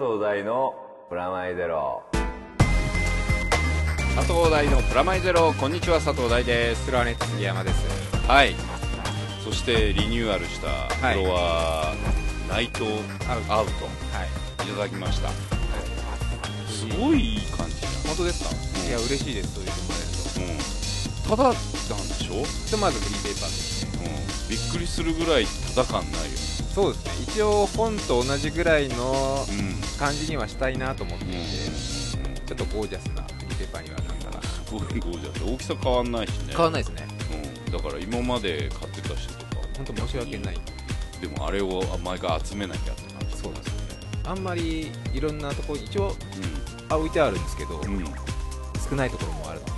藤大のプラマイゼロ佐藤大のプラマイゼロこんにちは佐藤大です。スラネット杉山です。はいそしてリニューアルしたフロア、ナイトアウトはいいただきましたす。ごいいい感じ本当です。か、うんいや嬉しいです。そう言ってもらえるゃん、うん、ただなんでしょ、とひとまずフリーペーパーです。ねうん、びっくりす。るぐらいただ感ないよそうです。ね一応本と同じぐらいのうん感じにはしたいなと思っていて、うん。ちょっとゴージャスなフリーペーパーにはなったら。すごいゴージャス。大きさ変わんないしね。変わんないですね。うん、だから今まで買ってた人とか。本当申し訳ない。でもあれを毎回集めなきゃって感じそうですね。あんまりいろんなところ一応うあ置いてあるんですけど、ん、うん。少ないところもあるので、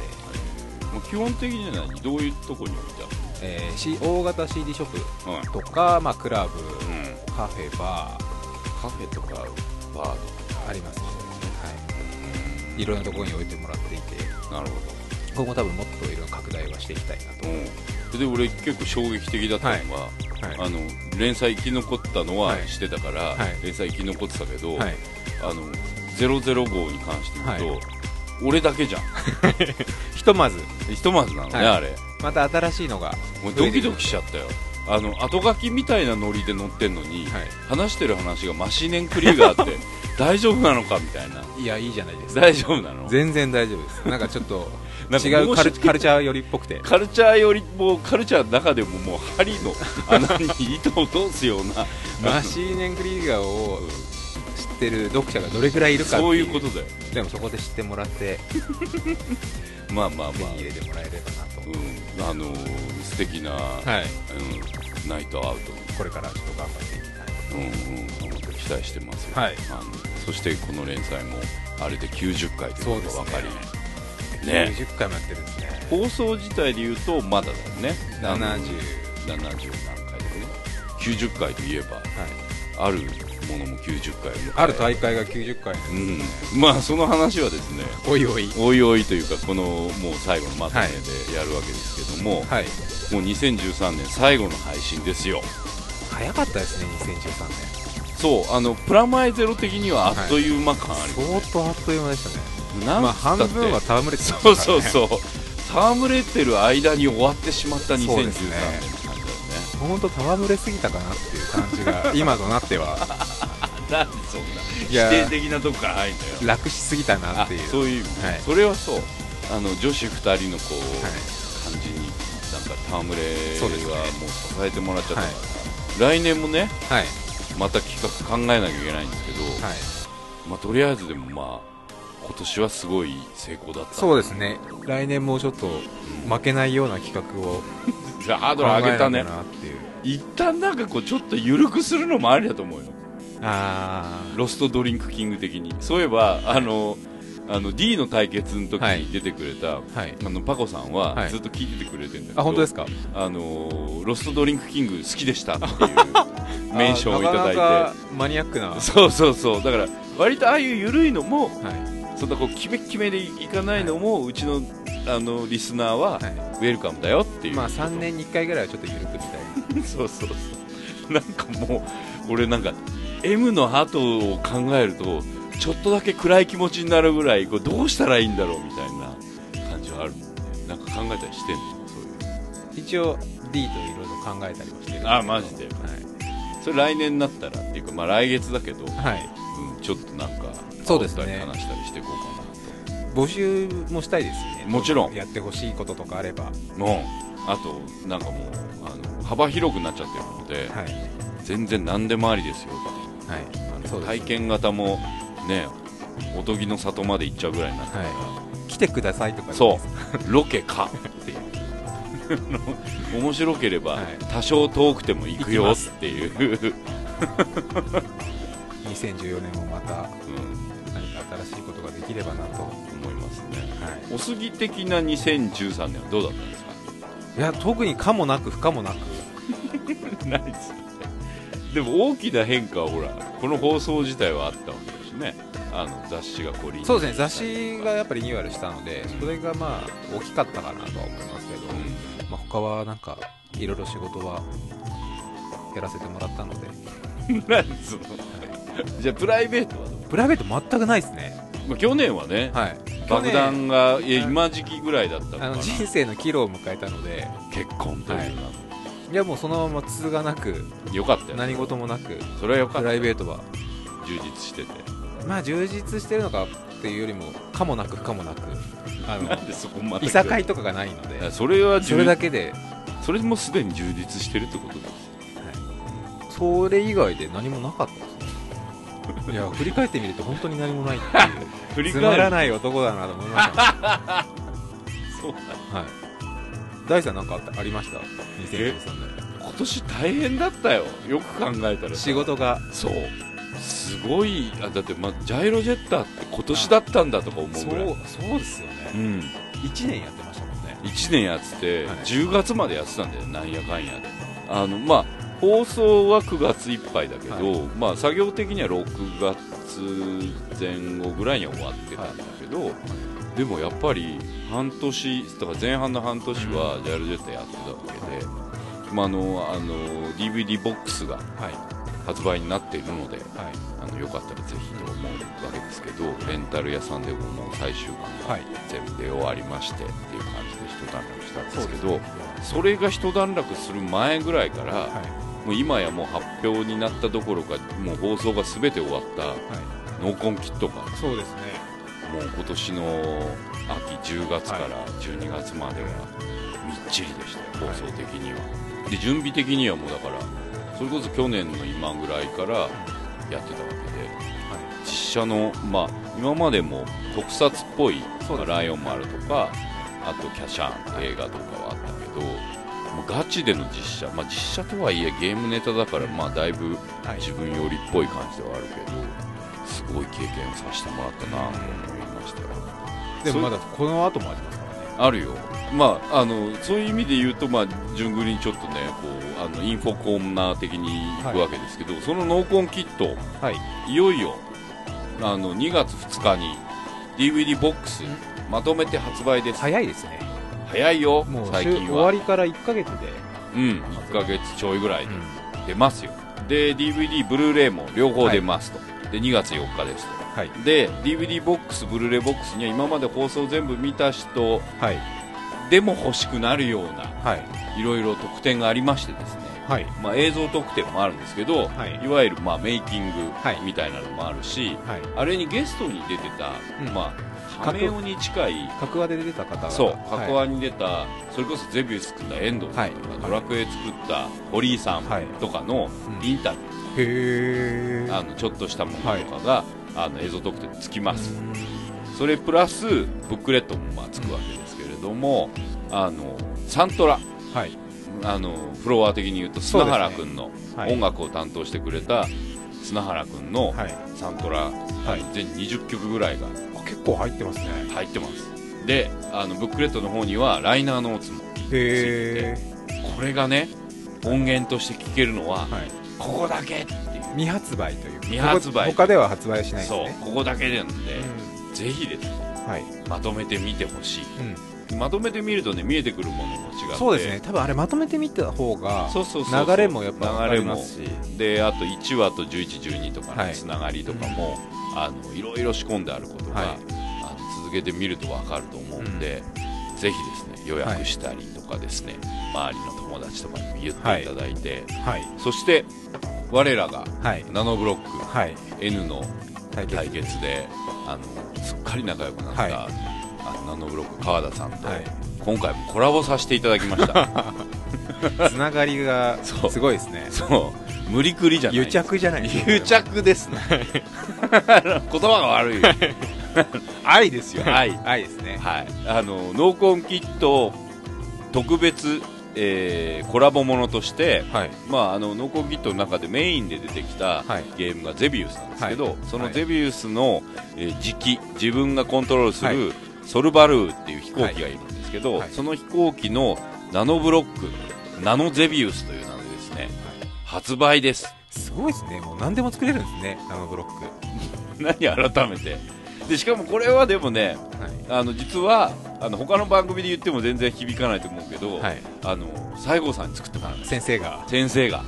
まあ、基本的には何どういうとこに置いてえー C 大型 CD ショップあるの、はい。とか、まあ、クラブ、うん、カフェバカフェとかバーとかーありますね、はい、いろんなところに置いてもらっていて。なるほ今後多分もっといろいろ拡大はしていきたいなと。ど、うん、で俺結構衝撃的だったのが、はい。あの連載生き残ったのははいしてたから、はい。連載生き残ってたけど、はい。あの00号に関して言うと、俺だけじゃん。ひとまず。ひとまずなのね、はい。あれ。また新しいのが。もうドキドキしちゃったよあの後書きみたいなノリで載ってんのに、はい。話してる話がマシネンクリーガーって 大丈夫なのかみたいな。いやいいじゃないです。か大丈夫なの？全然大丈夫です。なんかちょっと なんか違うカルチャー寄りっぽくてカルチャーよりもカルチャーの中でももう針の穴に糸を通すような。マシーネン・クリーガーを知ってる読者がどれくらいいるかそういうことだよ。でもそこで知ってもらってまあまあまあ。手に入れてもらえればなと、うん、あのー素敵な、はい。うん、ナイトアウこれからちょっと頑張っていきたいト、うんうん、期待してますよ、はい。あのそしてこの連載もあれで90回ということが分かりそうね90回もやってるんで。すね放送自体で言うとまだだよね。70あの70何回でね。90回といえばはい。あるものも90回ある大会が90回。なんうん。まあその話はですねおいおい。おいおいというかこのもう最後のまとめでやるわけですけども、はいもう2013年最後の配信ですよ。早かったですね2013そうあのプラマイゼロ的にはあっという間感あり年ます、相当あっという間でしたね。なんまあ半分は戯れてましたそうそうそう。戯れてる間に終わってしまった2013年そうってですね。感じだよね。本当戯れすぎたかなっていう感じが 今となっては。なんでそんな否定的なとこから入んだよ楽しすぎたなあっていう。そういう意味、はい。それはそう。あの女子2人のこう、はいなんか戯れそうですねがもう支えてもらっちゃったから、はい来年もねはい。また企画考えなきゃいけないんですけど、はい。まあ、とりあえずでもまあ今年はすごい成功だった。そうですね。来年もちょっと負けないような企画をじゃあハードル上げたね。一旦なんかこうちょっと緩くするのもありだと思うよ。あロストドリンクキング的に。そういえばあのあの D の対決の時はい。に出てくれた、あのパコさんははい。ずっと聞いててくれてるんだけど、あ本当ですか？あのロストドリンクキング好きでしたっていうメンションをいただいて。あーなかなかマニアックなはそうそうそう。だから割とああいう緩いのもい。そんなこう決め決めでいかないのも、うちのあのリスナーははウェルカムだよっていう、いまあ3年に1回ぐらいはちょっと緩くみたい。そうそうそう。なんかもう俺なんか M の後を考えるとちょっとだけ暗い気持ちになるぐらいこうどうしたらいいんだろうみたいな感じはある。なんか考えたりしてんの？そういう。な一応 D といろいろ考えたりはしてるあマジで？はそれ来年になったらっていうかまあ来月だけど、い、はい、うん、ちょっとなんかそうですね。話したりしていこうかな募集もしたいですよね。もちろん。やってほしいこととかあれば。はともうあとなんかもうあの幅広くなっちゃってるので、い。全然何でもありですよはい。体験型もねおとぎの里まで行っちゃうぐらいになったから、来てくださいとかそう。ロケかっていう。面白ければ、はい。多少遠くても行くよっていう、2014年もまたうん、何か新しいことができればなと、は思いますね。い、お杉的な2013年はどうだったんですか？いや特にかもなく不可もなく。ナイスでも大きな変化はほらこの放送自体はあったわけ。だしね。あの雑誌がこうリニューアルそうですね。雑誌がやっぱりリニューアルしたのでそれがまあ大きかったかなとは思いますけど、うまあ、他はなんかいろいろ仕事はやらせてもらったので。んなんつうの？じゃあプライベートはどう？プライベート全くないですね。まあ去年はね、はい。爆弾がいやあ今時期ぐらいだったあの人生の岐路を迎えたので。結婚というはい。のいやもうそのまま通がなくよかったよ何事もなくそれはよかプった。ライベートは。充実しててまあ充実してるのかっていうよりもかもなく不可もなくあのなんでそこまでいさかいとかがないのでそれは充それだけで。それもすでに充実してるってことです。それ以外で何もなかったですね。いや振り返ってみると本当に何もないっていう振り つまらない男だなと思いました、そう。はい。大さんなんかあったありました？2023今年大変だったよ。よく考えたら仕事が。そうすごいあだって、ま、ジャイロジェッターって今年だったんだとか思うぐらい。そうそうですよね。うん。1年やってましたもんね。1年やってて、はい。10月までやってたんだよなんやかんやで。あのまあ放送は9月いっぱいだけど、はい。まあ作業的には6月前後ぐらいには終わってたんだけど、でもやっぱり半年だから前半の半年はジャイロジェッターやってたわけで、まあ、あのあの DVD ボックスがはい発売になっているのではい。あのよかったらぜひと思うわけですけどレンタル屋さんでももう最終巻がはい。全部出終わりましてっていう感じで一段落したんですけどね。それが一段落する前ぐらいから、はい。もう今やもう発表になったどころかもう放送が全て終わったはい。ノーコンキットがそうですね。もう今年の秋10月から12月まではみっちりでしたよ放送的には、で準備的にはもうだからそれこそ去年の今ぐらいからやってたわけで実写のまあ今までも特撮っぽいライオン丸とかあとキャシャン映画とかはあったけどもうガチでの実写。まあ実写とはいえゲームネタだからまあだいぶはい。自分寄りっぽい感じではあるけどすごい経験をさせてもらったなと思いましたよ。でもまだこの後もありますあるよ。まああのそういう意味で言うとまあ順繰りにちょっとねこうあのインフォコーナー的に行くわけですけど、そのノーコンキットはい。いよいよあの2月2日に DVD ボックスまとめて発売です。早いですね。早いよもう最近週終わはりから1ヶ月で、うん1ヶ月ちょいぐらいで出ますよ。で DVD ブルーレイも両方出ますと、で2月4日ですとはい。で DVD ボックスブルーレイボックスには今まで放送全部見た人はい。でも欲しくなるようなはい。いろいろ特典がありましてですね、はい。まあ、映像特典もあるんですけど、はい。いわゆるまあメイキングはい。みたいなのもあるし、はい。あれにゲストに出てた、うん。まあ、カメオに近い格話で出てた方が。そうはい。白話に出た、それこそゼビウス作った遠藤さんとか、はい。ドラクエ作った堀井さんはい。とかのうん。インタビュへえー、あのちょっとしたものとかが、あの映像特典につきます、うそれプラスブックレットもまあつくわけですけれども、あのサントラ。んはい。あのフロア的に言うと砂原君のはい。音楽を担当してくれた砂原君のはい。サントラ、はい。全20曲ぐらいがあ結構入ってますね。入ってます。であのブックレットの方にはライナーノーツもへえこれがね音源として聴けるのははいここだけっていう。未発売という。未発売。他では発売しないですそうねここだけなんで、うぜひです。ねんはい。まとめて見てほしい。うん。まとめて見るとね見えてくるものも違って。そうですね。多分あれまとめてみた方が流れもやっぱ分か流れますし。であと1話と1112とかはいのつながりとかも、あのいろいろ仕込んであることが、はい。あの続けて見ると分かると思うんで、ぜひですね予約したりとかですね、周りの友達とかにも言っていただいて、はい。そして我らがはい。ナノブロックはい。N の対決。であのすっかり仲良くなった、はい。あのナノブロック川田さんと、はい。今回もコラボさせていただきました。つながりがすごいですね。そう。無理くりじゃない。癒着じゃない。ですか癒着ですね。言葉が悪い。愛ですよ愛。愛ですね。はい。あのノーコンキット特別、えーコラボものとして、はい。まあ、あのノーコンキットの中でメインで出てきたはい。ゲームがゼビウスなんですけど、はい。そのはい。ゼビウスの、えー磁気自分がコントロールすはるソルバルーっていう飛行機がいるんですけど、はい。その飛行機のナノブロックナノゼビウスという名でですね発売です。すごいですね。もう何でも作れるんですねナノブロック。何改めてでしかもこれはでもねはい。あの実はあの他の番組で言っても全然響かないと思うけど、はい。あの西郷さんに作ってもらう先生が。先生が。は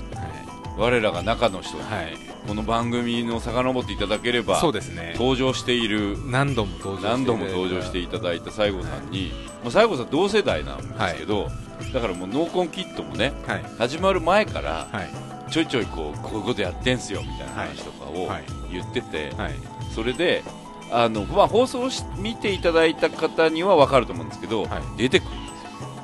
我らが中の人。にいはい。この番組の遡っていただければそうですね。登場している何度も登場して何度も登場していただいた西郷さんに、もう西郷さん同世代なんですけど、だからもう濃紺キットもねはい。始まる前からはい。ちょいちょいこうこういうことやってんすよみたいな話とかをはい。言ってて、はい。それであの、まあ、放送し見ていただいた方には分かると思うんですけど、はい。出てくる。ん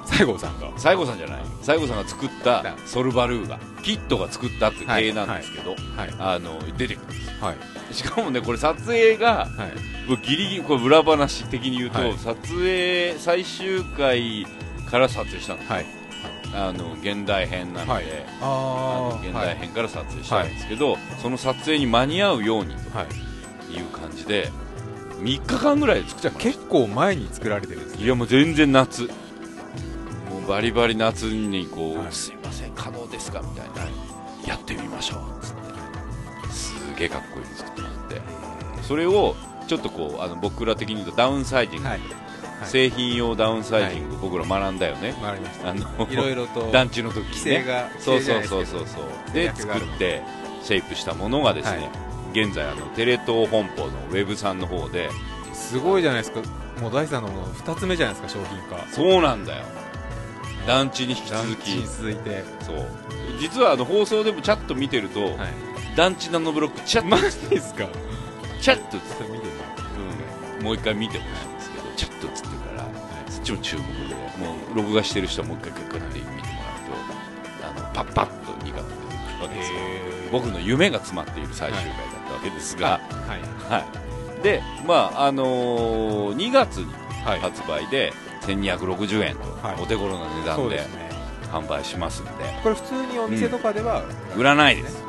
ですよ西郷さんが。西郷さんじゃない。西郷さんが作ったソルバルーガ。キットが作ったってはい系なんですけど、はい。あの出てくる。んですよはい。しかもねこれ撮影がギリギリこれ裏話的に言うと、はい。撮影最終回から撮影したんですはい。あの現代編なので、はい。あのあ現代編から撮影したんですけど、その撮影に間に合うようにはい。という感じで3日間ぐらいで作っじゃあ結構前に作られてるんですね。いやもう全然夏。もうバリバリ夏にこう、はい。すいません可能ですかみたいな、やってみましょう。つって。すげえかっこいいの作って。もらってそれをちょっとこうあの僕ら的に言うとダウンサイジング、はい。製品用ダウンサイジング、僕ら学んだよね。回りましたあのいろいろと 団地の時にね。規制がそうそうそうそうそう。制で作ってシェイプしたものがですね、現在あのテレ東本舗のウェブさんの方ですごいじゃないですか。もう大さんのもの2つ目じゃないですか商品化。そうなんだよ。団地に引き続き。に続いて。そう。実はあの放送でもチャッと見てると、はい。団地ナノブロックチャッとマジですか？チャッと映っちょっと見てみう。ん。もう一回見てほしいんですけどチャッと映ってるから、そっちも注目でもう録画してる人はもう一回クックって見てもらうとあのパッパッと2が出てくるわけですよ僕の夢が詰まっている最終回だったわけですが、はい。はい、で、まああのー2月にはい発売で1260円と、はい。お手頃な値段で販売しますんで、これ普通にお店とかでは売らないです、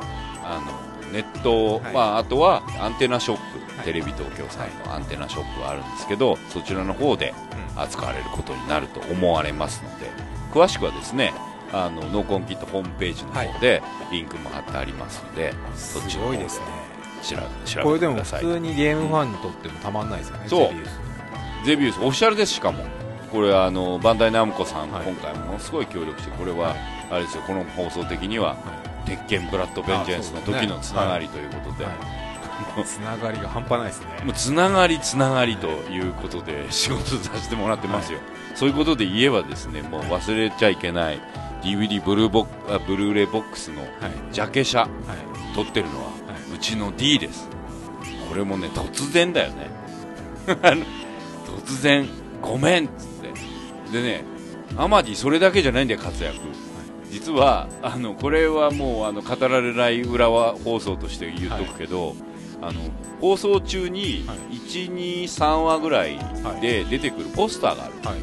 あのネット、はい。まあ、あとはアンテナショップ、はい。テレビ東京さんのアンテナショップがあるんですけど、そちらの方で扱われることになると思われますので、詳しくはですね、あのノーコンキットホームページの方でリンクも貼ってありますので、そっちすの方でごいですね。調べ調これでも普。通にゲームファンにとってもたまんないですよねそう。ゼビウス。ゼビウスオフィシャルですしかも。これあのバンダイナムコさん、はい。今回ものすごい協力してこれは、はい。あれですよ。この放送的には、鉄拳ブラッドベンジェンスの時のつながりということで、はい。つながりが半端ないですね。もうつながりつながりということで仕事させてもらってますよ、そういうことで言えばですねもう忘れちゃいけない DVD ブルーボックあブルーレイボックスのはい。ジャケ写はい。撮ってるのは、はうちの D です。これもね突然だよね。突然ごめんっつって。でねアマディそれだけじゃないんだよ活躍。実はあのこれはもうあの語られない裏は放送として言っとくけど、あの放送中にはい。123話ぐらいで出てくるポスターがある、はい。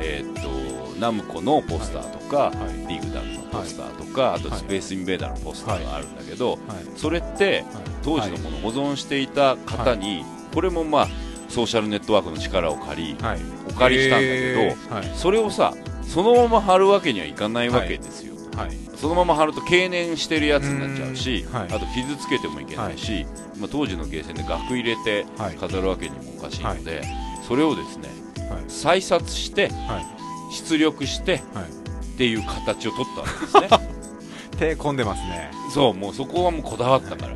えーっとナムコのポスターとか、はい。リグダムのポスターとか、あとはい。スペースインベーダーのポスターがあるんだけど、はい。それって当時のものを保存していた方に、これもまあソーシャルネットワークの力を借り、はい。お借りしたんだけど、それをさそのまま貼るわけにはいかないわけですよ、はい。そのまま貼ると経年してるやつになっちゃうしうん。はい。あと傷つけてもいけないし、まあ、当時のゲーセンで額入れてはい。飾るわけにもおかしいので、それをですねはい。再撮してはい出力してはい。っていう形を取ったんですね。手込んでますね。そうもうそこはもうこだわったから、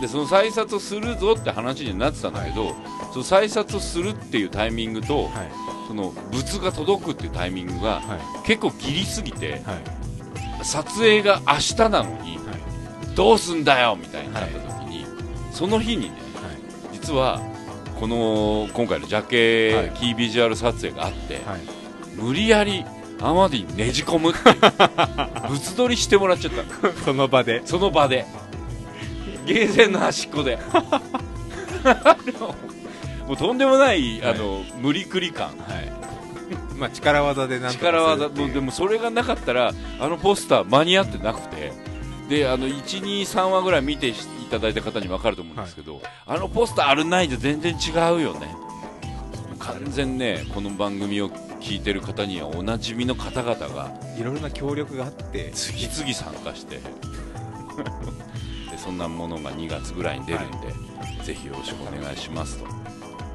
でその再撮をするぞって話になってたんだけど、その再撮をするっていうタイミングと、はい。その物が届くっていうタイミングがはい。結構ギリすぎてはい。撮影が明日なのにはい。どうすんだよみたいになった時に、その日にねはい。実はこの今回のジャケ、はい。キービジュアル撮影があって、はい無理やりアマディにねじ込むっていう。物撮りしてもらっちゃった。の その場で。その場で。ゲーセンの端っこで。もうとんでもない、あの無理くり感。はい。まあ力技でなん力技。でもそれがなかったらあのポスター間に合ってなくて。であの123話ぐらい見ていただいた方に分かると思うんですけど、あのポスターあるないで全然違うよね。完全ねこの番組を聞いてる方にはおなじみの方々がいろいろな協力があって次々参加して でそんなものが2月ぐらいに出るんで、ぜひよろしくお願いしますと。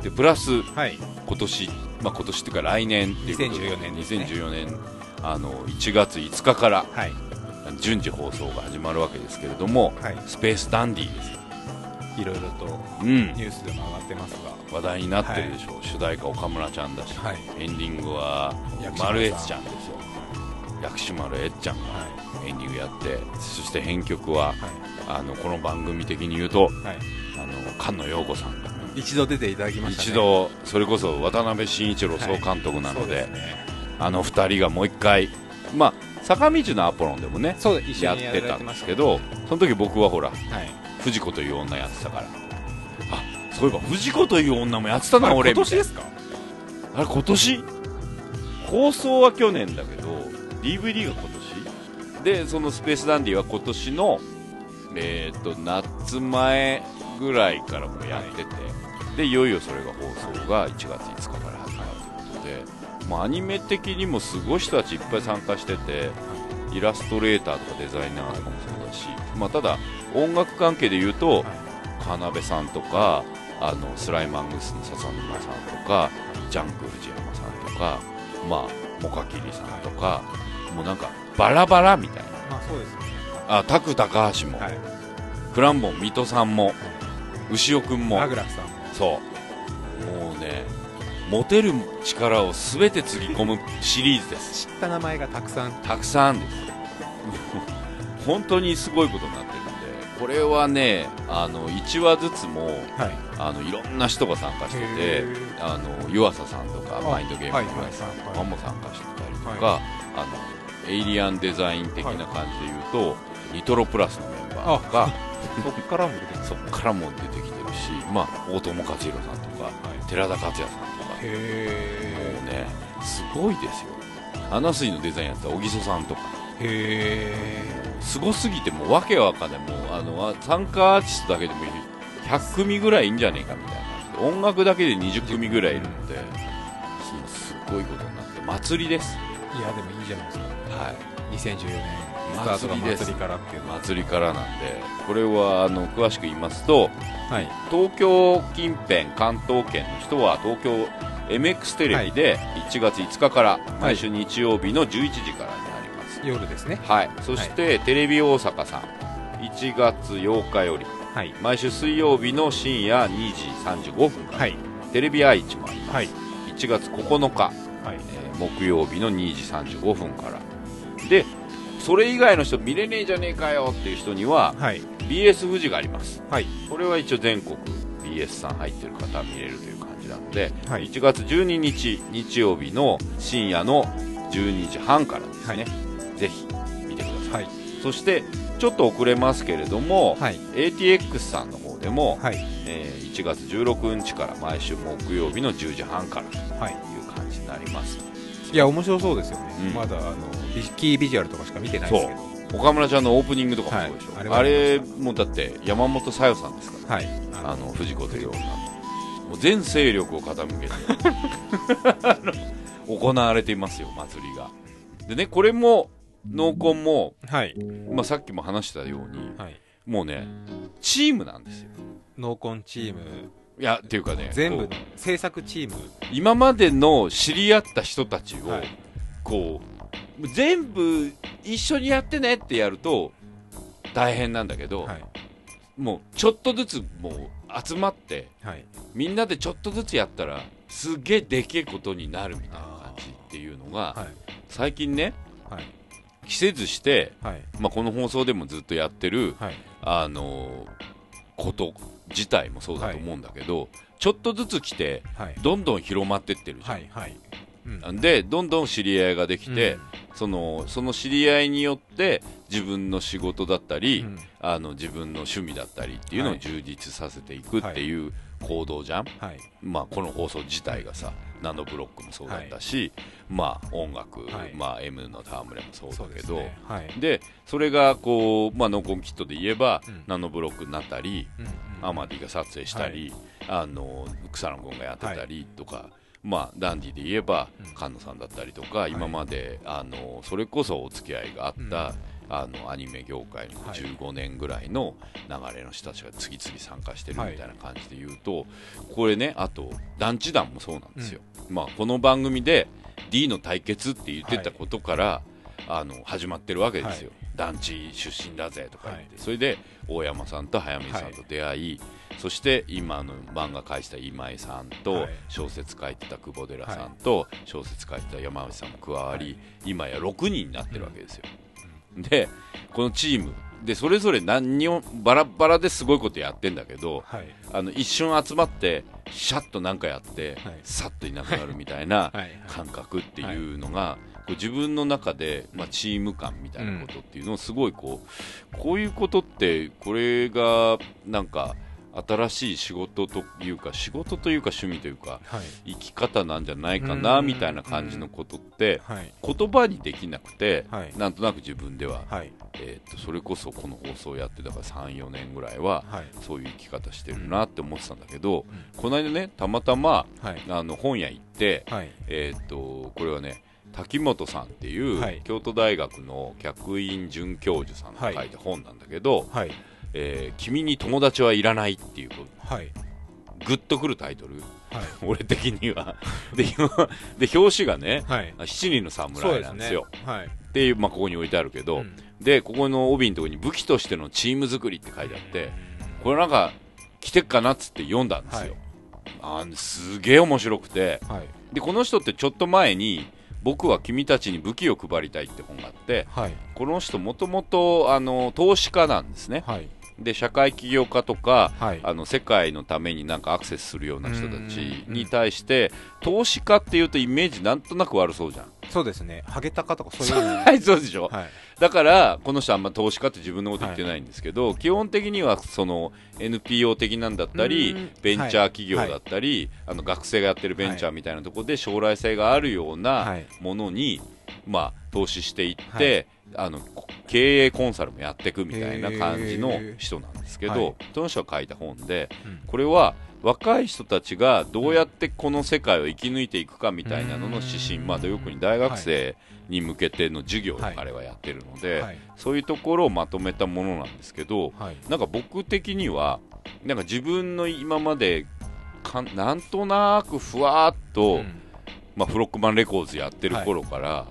でプラスはい。今年、まあ、今年っていうか来年っていうことで2014年ですね。2014年あの1月5日からはい。順次放送が始まるわけですけれどもはい。スペースダンディですよ、いろいろとうん。ニ、ュースでも上がってますが。話題になってるでしょう、主題歌岡村ちゃんだし、はい。エンディングは丸エツちゃんですよ。薬師丸えっちゃんがはエンディングやってそして編曲はい。あのこの番組的に言うとはい。あの菅野陽子さんが。一度出ていただきましたね。一度それこそ渡辺慎一郎総監督なので,、あの二人がもう一回まあ坂道のアポロンでもねやってたんですすけどその時僕はほらはい藤子という女やってたから。あそういえば藤子という女もやってたな俺今年ですか？あれ今年？放送は去年だけど DVD が今年？でそのスペースダンディは今年のえー、と夏前ぐらいからもやってて、でいよいよそれが放送が1月5日から始まるということで、まあ、アニメ的にもすごい人たちいっぱい参加しててイラストレーターとかデザイナーとかもそうだし、まあ、ただ音楽関係で言うと、カナベさんとかあのスライマングスの笹沼さんとかジャンク藤山さんとかまあモカキリさんとか、もうなんかバラバラみたいな。まあそうですね。あタク高橋も、はい。フランボン水戸さんも牛尾くんもアグラフさんも。そう。もうねモテる力を全てつぎ込むシリーズです。知った名前がたくさん。たくさんです本当にすごいことになってるこれはねあの1話ずつもはい。あのいろんな人が参加しててあの湯浅さんとかあマインドゲームのさんとはいはい。かも参加してたりとか、はあのエイリアンデザイン的な感じで言うと、ニトロプラスのメンバーとかそっからも出てきたそこからも出てきてるし、まあ、大友克洋さんとか、寺田克也さんとか。へもうねすごいですよ。アナスイのデザインやった小木曽さんとかえへすごすぎてもうわけわかんない。もうあのあ参加アーティストだけでも100組ぐらいいいんじゃねえかみたいな。音楽だけで20組ぐらいいるんで、すごいことになって。祭りです。えいやでもいいじゃないですか。はい2014年スタートが祭りからっていう祭りからなんで。これはあの詳しく言いますとはい。東京近辺関東圏の人は東京 MX テレビで1月5日から毎週日曜日の11時から夜ですね。はい、そして、テレビ大阪さん。1月8日より。はい。毎週水曜日の深夜2時35分から、はい。テレビ愛知もあります、はい。1月9日、はい。えー木曜日の2時35分から。でそれ以外の人見れねえじゃねえかよっていう人にははい。BS 富士があります。はい。これは一応全国 BS さん入ってる方は見れるという感じなので、はい。1月12日日曜日の深夜の12時半からですね、ぜひ見てください、はい。そしてちょっと遅れますけれども、はい。ATX さんの方でも、はい。えー1月16日から毎週木曜日の10時半からとはい。いう感じになります。いや面白そうですよね、うん。まだあのビキービジュアルとかしか見てないですけど。岡村ちゃんのオープニングとかもそうでしょ、はい。ああれもだって山本小夜さんですから。はい。ああの藤子という女のもう全勢力を傾けて 行われていますよ祭りが。でねこれも濃紺も、はい。まあ、さっきも話したようにはい。もうねチームなんですよ。濃紺チーム。いやっていうかね全部制作チーム。今までの知り合った人たちを、はい。こう全部一緒にやってねってやると大変なんだけど、はい。もうちょっとずつもう集まってはい。みんなでちょっとずつやったらすげえでけえことになるみたいな感じっていうのが、はい。最近ねはい季節して、はい。まあ、この放送でもずっとやってる、はい。あのこと自体もそうだと思うんだけど、ちょっとずつ来てはい。どんどん広まってってるじゃん、はいはい。うん。でどんどん知り合いができて、うん。そのその知り合いによって自分の仕事だったり、うん。あの自分の趣味だったりっていうのをはい。充実させていくっていう行動じゃん、はい。まあ、この放送自体がさナノブロックもそうだったし、まあ、音楽、はい。まあ、M の戯れもそうだけどね。はい。でそれがこう、まあ、ノンコンキットで言えば、うん。ナノブロックになったり、アマディが撮影したり、あの草野君がやってたりとか、まあ、ダンディで言えばうん。菅野さんだったりとか、今まであのそれこそお付き合いがあった、うんあのアニメ業界のはい。15年ぐらいの流れの人たちが次々参加してるはいみたいな感じで言うと、これねあと団地団もそうなんですよ、まあ、この番組で D の対決って言ってたことから、あの始まってるわけですよ、団地出身だぜとか言って、はい。それで大山さんと早見さんと出会い、そして今の漫画描いてた今井さんと、はい。小説書いてた久保寺さんと、小説書いてた山内さんも加わり、はい。今や6人になってるわけですよ、でこのチームでそれぞれ何にもバラバラですごいことやってんだけどはい。あの一瞬集まってシャッとなんかやって、はい。さっといなくなるみたいな はい。感覚っていうのが、こう自分の中で、まあ、チーム感みたいなことっていうのをすごいこうこういうことってこれがなんか新しい仕事というか仕事というか趣味というかはい。生き方なんじゃないかなうん。みたいな感じのことってはい。言葉にできなくてはい。なんとなく自分では、はい。えー、とそれこそこの放送やってたから34年ぐらいははい。そういう生き方してるなって思ってたんだけど、うん。この間ねたまたまはい。あの本屋行って、はい。えー、とこれはね滝本さんっていう、はい。京都大学の客員准教授さんが書いた本なんだけど、はいえー君に友達はいらない」っていうはい。グッとくるタイトル。はい。俺的には。で今 で表紙がねはい「七人の侍」なんですよ。はい。っていう、まあ、ここに置いてあるけど、うん。でここの帯のところに武器としてのチーム作りって書いてあってこれなんか来てっかなっつって読んだんですよ、あーすげえ面白くて。はい。でこの人ってちょっと前に僕は君たちに武器を配りたいって本があってはい。この人もともとあの投資家なんですね。はいで社会起業家とかはい。あの世界のためになんかアクセスするような人たちに対して投資家っていうとイメージなんとなく悪そうじゃん。そうですね。ハゲタカとかそういう。はいそうでしょ。はい。だからこの人はあんま投資家って自分のこと言ってないんですけど、基本的にはその NPO 的なんだったりうんベンチャー企業だったり、あの学生がやってるベンチャーみたいなところで将来性があるようはない。ものに、まあ、投資していって、はあのこ経営コンサルもやっていくみたいな感じの人なんですけど、はい。その人が書いた本でうん。これは若い人たちがどうやってこの世界を生き抜いていくかみたいなのの指針、うんまあ、よくに大学生に向けての授業をはい。彼はやってるので、はい。そういうところをまとめたものなんですけどはい。なんか僕的にはなんか自分の今までかんなんとなくふわーっと、うんまあ、フロックマンレコーズやってる頃から、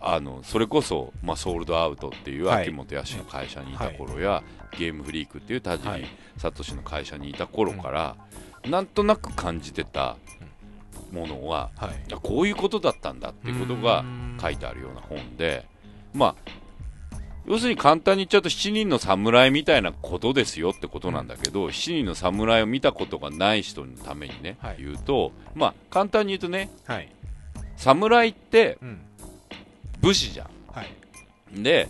あのそれこそ、まあ、ソールドアウトっていうはい。秋元康の会社にいた頃や、ゲームフリークっていう田尻はい。聡の会社にいた頃から、なんとなく感じてたものは、はい。あこういうことだったんだっていうことが書いてあるような本で、まあ、要するに簡単に言っちゃうと7人の侍みたいなことですよってことなんだけど、7人の侍を見たことがない人のためにね、はい。言うと、まあ、簡単に言うとねはい。侍ってうん。武士じゃはい。んで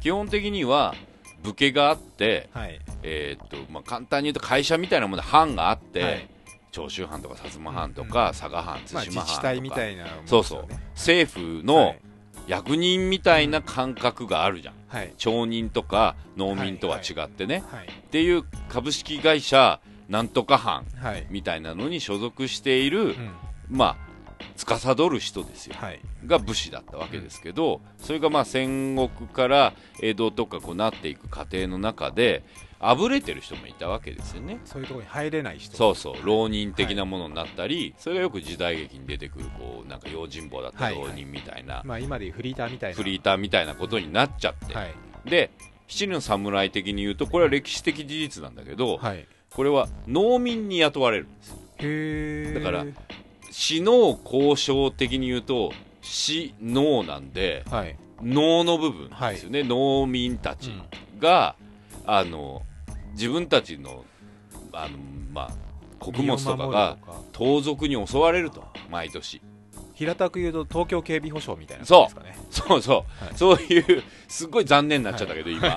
基本的には武家があって、はい。えーっとまあ、簡単に言うと会社みたいなもので藩があって、はい。長州藩とか薩摩藩とか、佐賀藩まあ対馬藩とか、自治体みたいなものですそうよね。そう政府の役人みたいな感覚があるじゃん、はい。町人とか農民とは違ってね、はい。っていう株式会社なんとか藩はい。みたいなのに所属している、うん。まあ司る人ですよ。はい。が武士だったわけですけど、それがまあ戦国から江戸とかこうなっていく過程の中であぶれてる人もいたわけですよね。そういうところに入れない人。そうそう浪人的なものになったり、それがよく時代劇に出てくるこうなんか用心棒だったはいはい。浪人みたいな、まあ今でいうフリーターみたいな。フリーターみたいなことになっちゃって、はい。で七人の侍的に言うとこれは歴史的事実なんだけど、はい。これは農民に雇われるんですよ。へえだから死農交渉的に言うと死農なんではい。農の部分ですよね、農民たちうん。が、あの自分たちのあの、まあ、穀物とかが盗賊に襲われると毎年。平たく言うと東京警備保障みたいな感じですかね。そうそう、はい。そういうすっごい残念になっちゃったけど、今。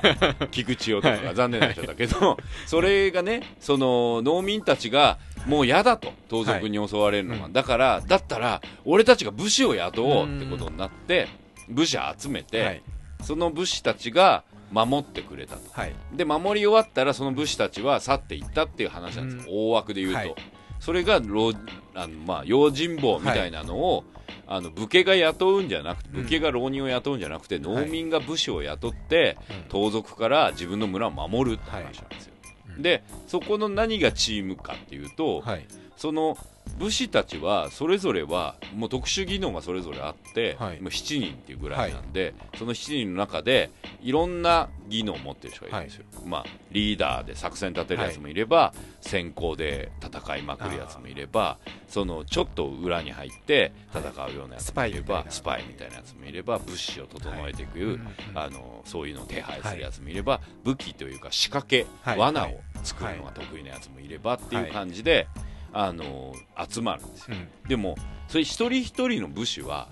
菊池雄とかが残念になっちゃったけど、それがねその農民たちがもう嫌だと盗賊に襲われるのは、だからだったら俺たちが武士を雇おうってことになって武士集めて、はい。その武士たちが守ってくれたと。はい。で守り終わったらその武士たちは去っていったっていう話なんです。よ、大枠で言うと、はい。それが老あの、まあ、用心棒みたいなのを、あの武家が雇うんじゃなくてうん。武家が浪人を雇うんじゃなくて、農民が武士を雇って、うん。盗賊から自分の村を守るって話なんですよ、うんでそこの何がチームかっていうと、はい。その武士たちはそれぞれはもう特殊技能がそれぞれあって、はい。もう7人っていうぐらいなんで、その7人の中でいろんな技能を持ってる人がいるんですよ、まあ、リーダーで作戦立てるやつもいれば、先行で戦いまくるやつもいればそのちょっと裏に入って戦うようなやつもいれば、はい。スパイみたいなやつもいれば物資を整えていく、あのそういうのを手配するやつもいれば、武器というか仕掛け、はい。罠を作るのが得意なやつもいればっていう感じで、あの集まるんですよ。うん。でもそれ一人一人の武士は、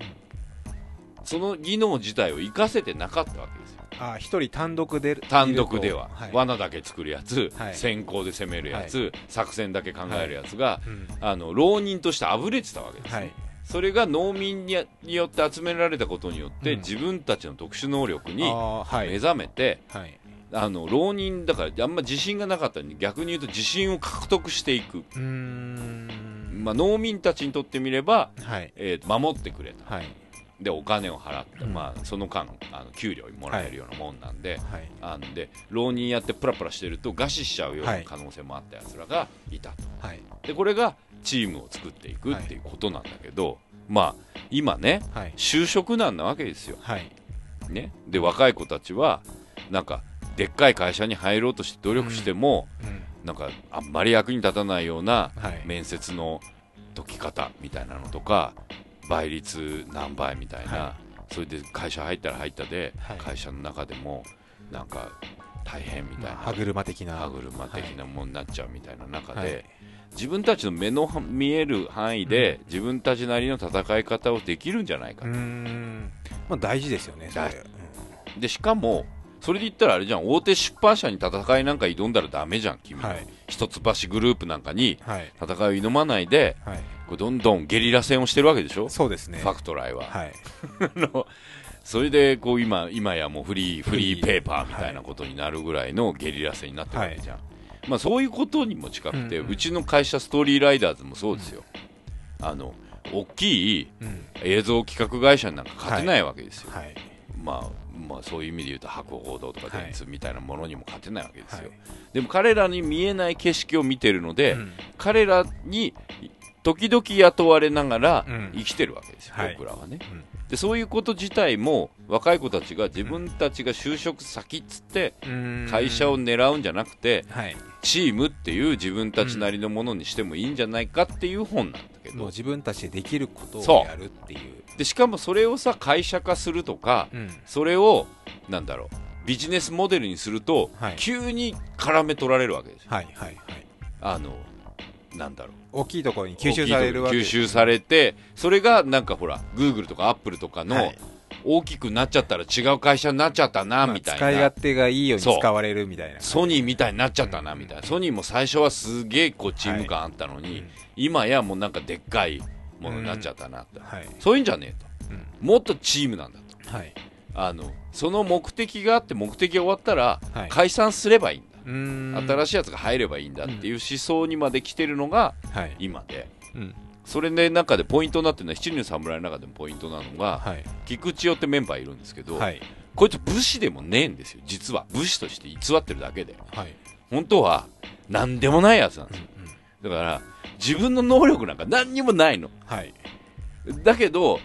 その技能自体を活かせてなかったわけですよ。あ一人単独で単独では、はい。罠だけ作るやつ、はい。先行で攻めるやつ、作戦だけ考えるやつが、うん。あの浪人としてあぶれてたわけです、はい。それが農民にによって集められたことによって、うん。自分たちの特殊能力に目覚めて、はいあの浪人だからあんま自信がなかったのに逆に言うと自信を獲得していく、うーん。まあ、農民たちにとってみれば、はい。えー守ってくれたはい。でお金を払って、うん。まあ、その間あの給料もらえるようなもんなんで,、はい。あんで浪人やってプラプラしてると餓死しちゃうようはない。可能性もあったやつらがいたと、はい。でこれがチームを作っていくっていうことなんだけど、まあ今ねはい。就職難なわけですよ、はい。ね、で若い子たちはなんかでっかい会社に入ろうとして努力しても、うん。なんかあんまり役に立たないようなはい。面接の解き方みたいなのとか倍率何倍みたいな、はそれで会社入ったら入ったで、はい。会社の中でもなんか大変みたいな、まあ歯車的な。歯車的なものになっちゃうみたいな中で、はい。自分たちの目の見える範囲で、自分たちなりの戦い方をできるんじゃないかうーん。まあ大事ですよねでしかもそれで言ったらあれじゃん大手出版社に戦いなんか挑んだらダメじゃん君、はい。一橋グループなんかにはい。戦いを挑まないではい。こうどんどんゲリラ戦をしてるわけでしょ、そうですね。ファクトライは、はい。それでこう今今やもうフリーフリーペーパーみたいなことになるぐらいのゲリラ戦になってるわけじゃん、まあ、そういうことにも近くて、うん。うんうちの会社ストーリーライダーズもそうですよ、あの大きいうん。映像企画会社になんか勝てないわけですよ、はい。まあまあ、そういう意味で言うと博報堂とか電通みたいなものにも勝てないわけですよ、はい。でも彼らに見えない景色を見てるので、うん。彼らに時々雇われながらうん。生きてるわけですよ、はい。僕らはね、うん。でそういうこと自体も若い子たちが自分たちが就職先っつって会社を狙うんじゃなくてはい。チームっていう自分たちなりのものにしてもいいんじゃないかっていう本なんだけど。自分たちでできることをやるっていうでしかもそれをさ会社化するとかうん。それをなんだろうビジネスモデルにすると、はい。急に絡め取られるわけですよ。はいはいはい。あのなんだろう。大きいところに吸収されるわけ。吸収されてそれがなんかほらグーグルとかアップルとかの、はい。大きくなっちゃったら違う会社になっちゃったな、まあみたいな、使い勝手がいいように使われるみたいな。ソニーみたいになっちゃったな、うんみたいな。ソニーも最初はすげえこうチーム感あったのに、うん。今やもうなんかでっかいものになっちゃったなって、はい。そういうんじゃねえと。うん。もっとチームなんだと。はい。あのその目的があって目的が終わったらはい。解散すればいいんだ、うーん。新しいやつが入ればいいんだっていう思想にまで来てるのがはい。今で。うん。それで中でポイントになってるのは七人の侍の中でもポイントなのがはい。菊池代ってメンバーいるんですけど、はい。こいつ武士でもねえんですよ実は。武士として偽ってるだけで。はい。本当は何でもないやつなんですよだから自分の能力なんか何にもないの。はい。だけど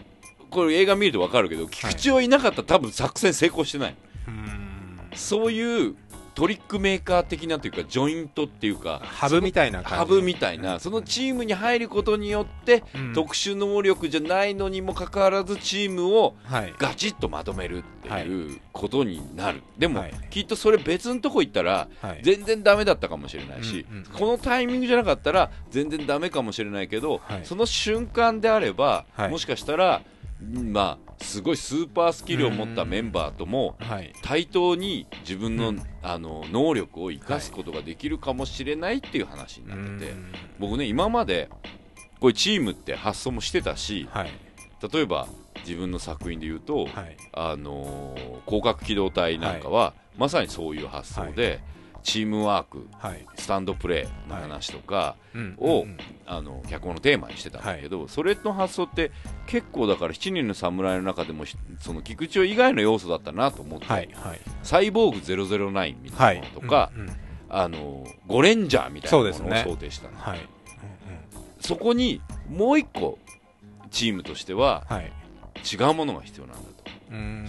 これ映画見ると分かるけど菊池代いなかったら多分作戦成功してない、うーん。そういうトリックメーカー的なというかジョイントっていうかハブみたいな感じ。ハブみたいなそのチームに入ることによって、うん。特殊能力じゃないのにもかかわらずチームをはい。ガチッとまとめるっていうことになる、でも、はい。きっとそれ別のとこ行ったらはい。全然ダメだったかもしれないし、うんうん。このタイミングじゃなかったら全然ダメかもしれないけど、はい。その瞬間であれば、はい。もしかしたら、うんまあ、すごいスーパースキルを持ったメンバーともはい。対等に自分の,、うん。あの能力を生かすことができるかもしれないっていう話になってて、僕ね今までこういうチームって発想もしてたしはい。例えば自分の作品で言うと、はい。あのー広角機動隊なんかは、まさにそういう発想で、チームワークはい。スタンドプレーの話とかうんを、うんあの脚本のテーマにしてたんだけど、それの発想って結構だから7人の侍の中でもひその菊池以外の要素だったなと思って、はいはい。サイボーグ009みたいなものとか、うんうん。あのゴレンジャーみたいなものをそうですね。想定したの。はい。そこにもう一個チームとしてははい。違うものが必要なんだ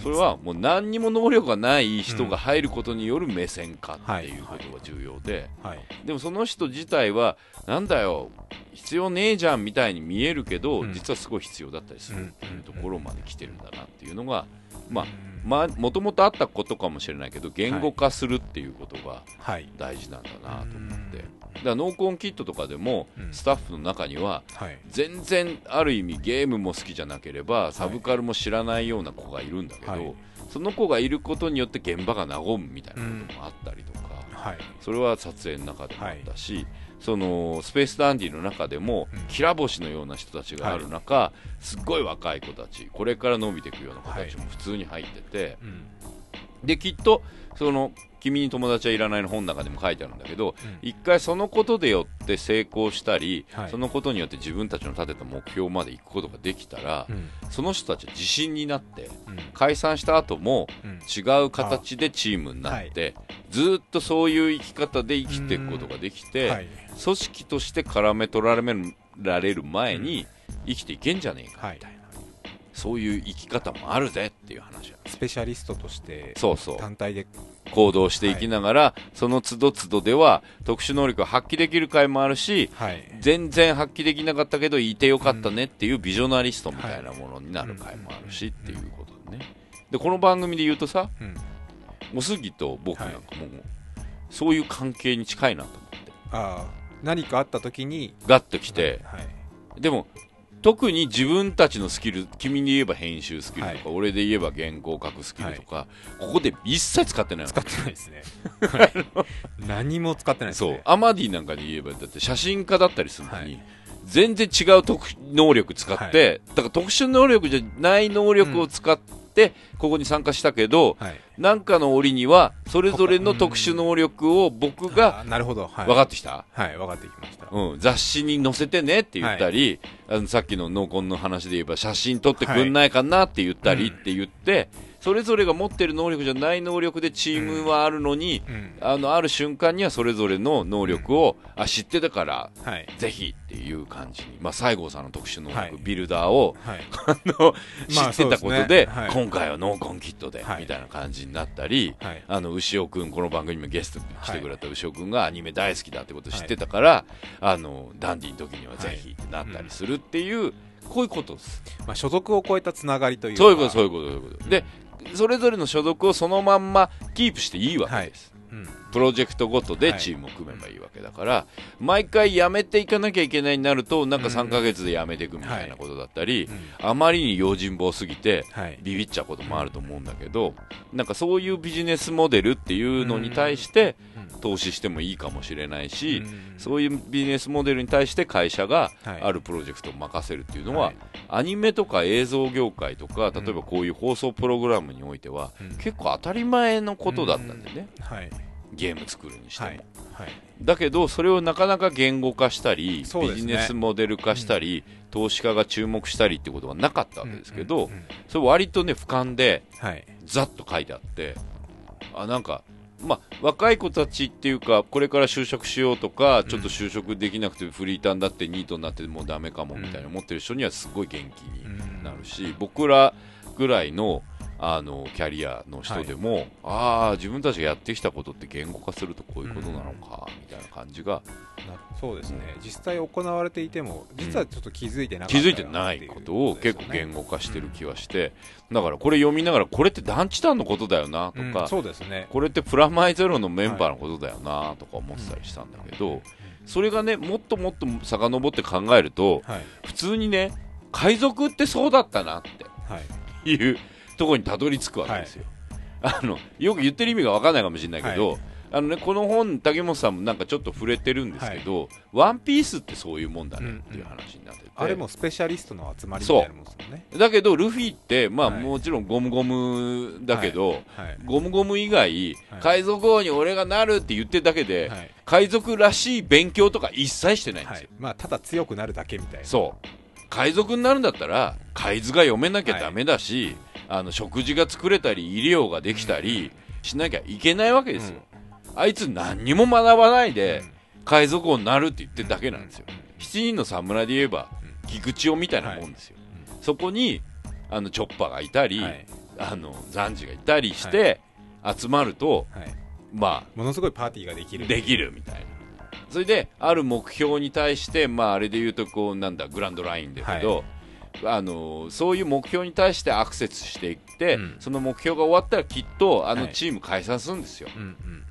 それはもう何にも能力がない人が入ることによる目線化っていうことが重要で、はい。でもその人自体はなんだよ必要ねえじゃんみたいに見えるけど、うん。実はすごい必要だったりするっていうところまで来てるんだなっていうのがまあうん。まあもともとあったことかもしれないけど言語化するっていうことがはい。大事なんだなと思って、うんだからノーコンキットとかでもうん。スタッフの中にははい。全然ある意味ゲームも好きじゃなければサブカルも知らないような子がいるんだけど、はい。その子がいることによって現場が和むみたいなこともあったりとか、はい。それは撮影の中でもあったし、そのスペースダンディの中でも、うん。きら星のような人たちがある中、すっごい若い子たちこれから伸びていくような子たちも普通に入ってて、うんできっとその「君に友達はいらない」の本の中でも書いてあるんだけど、うん。一回そのことでよって成功したり、はい。そのことによって自分たちの立てた目標まで行くことができたら、うん。その人たちは自信になってうん。解散した後もうん。違う形でチームになって、ずっとそういう生き方で生きていくことができて、はい。組織として絡め取られる前に生きていけんじゃねえかはいみたいな、そういう生き方もあるぜっていう話や。スペシャリストとしてそうそう。単体で。行動していきながら、その都度都度では特殊能力を発揮できる回もあるしはい。全然発揮できなかったけどいてよかったねっていうビジョナリストみたいなものになる回もあるしっていうことでねでこの番組で言うとさうん。もう杉と僕なんかもうそういう関係に近いなと思って。ああ何かあった時にガッと来て。はい。でも特に自分たちのスキル君に言えば編集スキルとか、はい。俺で言えば原稿書くスキルとか、ここで一切使ってないの使ってないですね。はい。何も使ってないですそう。ねアマディなんかで言えばだって写真家だったりするのに、はい。全然違う特能力使って、だから特殊能力じゃない能力を使って、ここに参加したけど、はいなんかの折にはそれぞれの特殊能力を僕があなるほど。はい。分かってきた、はい分かってきました。うん、雑誌に載せてねって言ったり、あのさっきの濃紺の話で言えば写真撮ってくんないかなって言ったりって言って、それぞれが持ってる能力じゃない能力でチームはあるのに、うん。あのある瞬間にはそれぞれの能力を、あ知ってたからはい。ぜひっていう感じに、まあ、西郷さんの特殊能力、はい。ビルダーをはい。あのまあ知ってたことで,、今回はノーコンキットで、はい。みたいな感じになったり、はい。あの牛尾君この番組にもゲストに来てくれた牛尾君がアニメ大好きだってことを知ってたから、あのダンディの時にはぜひってなったりするっていう、こういうことです。まあ所属を超えたつながりというか。そういうことそういうことそういうこと。でそれぞれの所属をそのまんまキープしていいわけです、うんプロジェクトごとではい。チームを組めばいいわけだから、毎回辞めていかなきゃいけないになるとなんか3ヶ月で辞めていくみたいなことだったり、うん。あまりに用心棒すぎてはい。ビビっちゃうこともあると思うんだけどなんかそういうビジネスモデルっていうのに対してうん投資してもいいかもしれないし、うん。そういうビジネスモデルに対して会社がはい。あるプロジェクトを任せるっていうのは、はい。アニメとか映像業界とか例えばこういう放送プログラムにおいては、うん。結構当たり前のことだったんだよね、はい。ゲーム作るにしても、はい。はい。だけどそれをなかなか言語化したり、ビジネスモデル化したり、投資家が注目したりってことがなかったわけですけど、それ割とね俯瞰ではい。ざっと書いてあってあなんかまあ、若い子たちっていうかこれから就職しようとか、ちょっと就職できなくてフリーターになってニートになってもうダメかもみたいな思ってる人にはすごい元気になるし、僕らぐらいのあのキャリアの人でも、ああ自分たちがやってきたことって言語化するとこういうことなのか、みたいな感じが。なそうですね。実際行われていても実はちょっと気づいてなかった気づいてないことを結構言語化してる気はして、だからこれ読みながらこれって団地団のことだよなとか、うん。そうですね。これってプラマイゼロのメンバーのことだよなとか思ってたりしたんだけど、それがねもっともっと遡って考えるとはい。普通にね海賊ってそうだったなっはい。ていうところにたどり着くわけですよ、あのよく言ってる意味が分かんないかもしれないけど、はあのね、この本竹本さんもなんかちょっと触れてるんですけど、ワンピースってそういうもんだねっていう話になってて、あれもスペシャリストの集まりみたいなもんですもんね。だけどルフィって、まあはい。もちろんゴムゴムだけど、はい。ゴムゴム以外、はい。海賊王に俺がなるって言ってるだけで、はい。海賊らしい勉強とか一切してないんですよ。はい。まあただ強くなるだけみたいな。そう。海賊になるんだったら、海図が読めなきゃダメだし、あの、食事が作れたり、医療ができたりしなきゃいけないわけですよ。あいつ何にも学ばないで、海賊王になるって言ってるだけなんですよ。7人の侍で言えば、菊池尾みたいなもんですよ、そこにあのチョッパーがいたり、はい。あのザンジがいたりして、集まるとはい。まものすごいパーティーができる。あできるみたいな。それである目標に対してまああれで言うとこうなんだグランドラインだけど、あのそういう目標に対してアクセスしていって、うん。その目標が終わったらきっとあのはい。チーム解散するんですよ、うんうん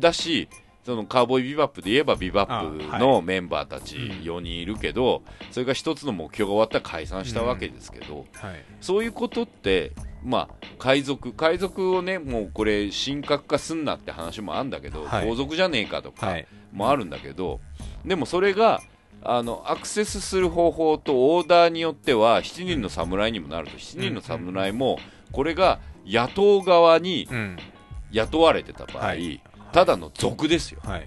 だしそのカーボーイビバップで言えばビバップあのメンバーたちうん。4人いるけど、それが一つの目標が終わったら解散したわけですけど、はい。そういうことって、まあ、海賊海賊をねもうこれ神格化すんなって話もあるんだけど、はい。皇族じゃねえかとかはい。もあるんだけど、でもそれがあのアクセスする方法とオーダーによっては7人の侍にもなると。7人の侍もこれが野党側にうん。雇われてた場合、はい。ただの族ですよ。はい。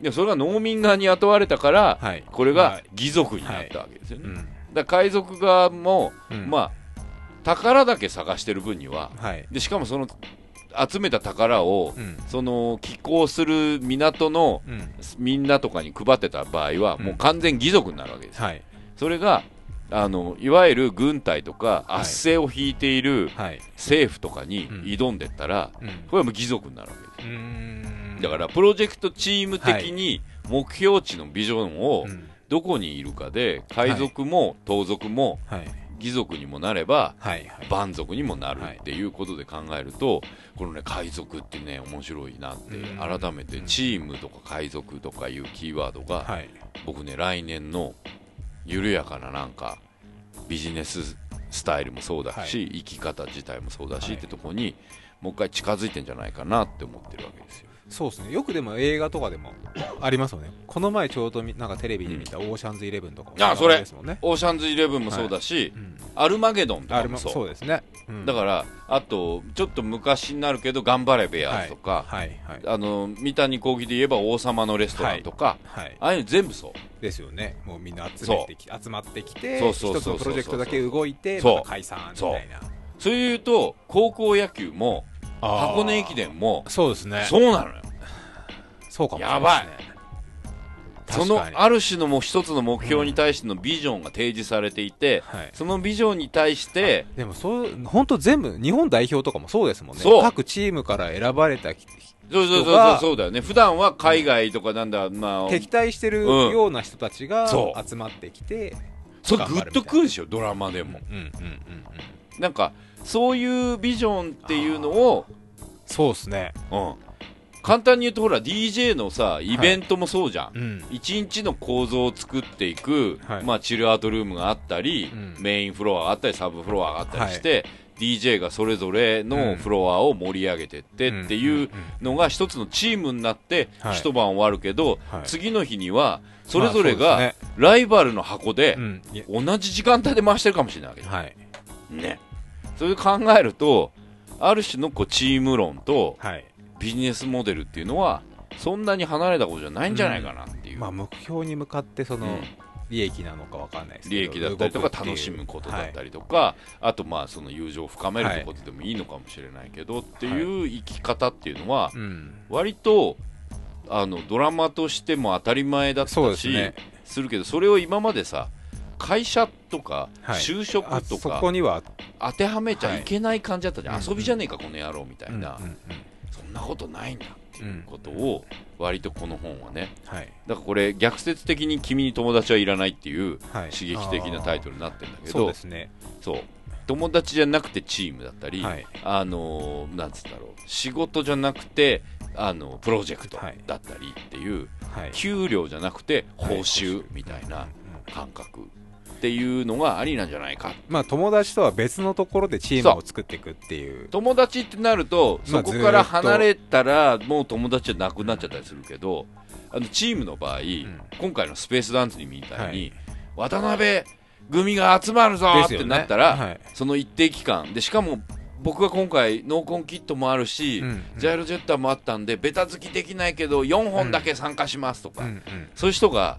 でそれが農民側に雇われたから、はい。これがはい。義族になったわけですよね、うん。だ海賊側も、うん。まあ宝だけ探してる分にははい。でしかもその集めた宝を、うん。その寄港する港のうん。みんなとかに配ってた場合は、うん。もう完全義族になるわけですよ、はい。それがあのいわゆる軍隊とかはい。圧政を引いているはい。政府とかにうん。挑んでったら、うん。これはもう義族になるわけです。だからプロジェクトチーム的に目標値のビジョンをうん。どこにいるかで海賊も盗賊もはい。義族にもなればはい。はい。蛮族にもなるっていうことで考えるとこのね海賊ってね面白いなってうん。改めてチームとか海賊とかいうキーワードがはい。僕ね来年の緩やかななんかビジネススタイルもそうだし、生き方自体もそうだし、はい。ってとこにもう一回近づいてんじゃないかなって思ってるわけですよ。そうですね。よくでも映画とかでもありますよね。この前ちょうどみなんかテレビで見たオーシャンズイレブンとかもあそれ。ですもんね。オーシャンズイレブンもそうだし、うん。アルマゲドンとかもそう。そうですね。うん。だからあとちょっと昔になるけど頑張れベアーズとか、はいはい。あの三谷幸喜で言えば王様のレストランとか、はいああいうの全部そう。ですよね。もうみんな集めてき集まってきてそうそう一つそうそう。のプロジェクトだけ動いて解散みたいな。そう。いうと高校野球も箱根駅伝もそうですね。そうなのよ。そうかもしれない。ねその確かに。ある種のもう一つの目標に対してのビジョンが提示されていて、はい。そのビジョンに対してでもそう本当全部日本代表とかもそうですもんね。そう。各チームから選ばれた人そうそうそうそうがそうだよね。普段は海外とかなんだ、まあ敵対してるうんような人たちがそう。集まってきてそれグッとくるでしょドラマでも、うんうんうんうん。なんかそういうビジョンっていうのを、そうですね。うん、簡単に言うとほら DJ のさイベントもそうじゃん、うん。一日の構造を作っていく、はい。まあ、チルアートルームがあったり、うん。メインフロアがあったりサブフロアがあったりして、DJ がそれぞれのフロアを盛り上げてってっていうのが一つのチームになってはい。一晩終わるけど、はい。次の日にはそれぞれがライバルの箱で同じ時間帯で回してるかもしれないわけ。はい。ね。それで考えるとある種のこうチーム論とはい。ビジネスモデルっていうのはそんなに離れたことじゃないんじゃないかなっていう、まあ目標に向かってそのうん。利益なのかわかんないですけど利益だったりとか楽しむことだったりりとか、あとまあその友情を深めるってことでもいいのかもしれないけど、っていう生き方っていうのはうん。割とあのドラマとしても当たり前だったしするけどそれを今までさ会社とかはい。就職とかこには。当てはめちゃいけない感じだったじゃん、はい遊びじゃねえかこの野郎みたいな、うんうんうん。そんなことないんだっていうことを割とこの本はね。はい。だからこれ逆説的に君に友達はいらないっていうはい。刺激的なタイトルになってるんだけそうどですね。そう。友達じゃなくてチームだったり、はい。あのーなんつったろう。仕事じゃなくてあのプロジェクトはい。だったりっていう、はい。給料じゃなくて報はい。酬みたいなうんうん。感覚っていうのがありなんじゃないか。まあ友達とは別のところでチームを作っていくっていう。友達ってなるとまあそこから離れたらもう友達じゃなくなっちゃったりするけどあのチームの場合、ん。今回のスペースダンスにみたいに、はい。渡辺組が集まるぞってなったら、はい。その一定期間でしかも僕が今回ノーコンキットもあるし、うんうん。ジャイロジェッターもあったんでベタ好きできないけど4本だけ参加しますとか、うんうん。そういう人が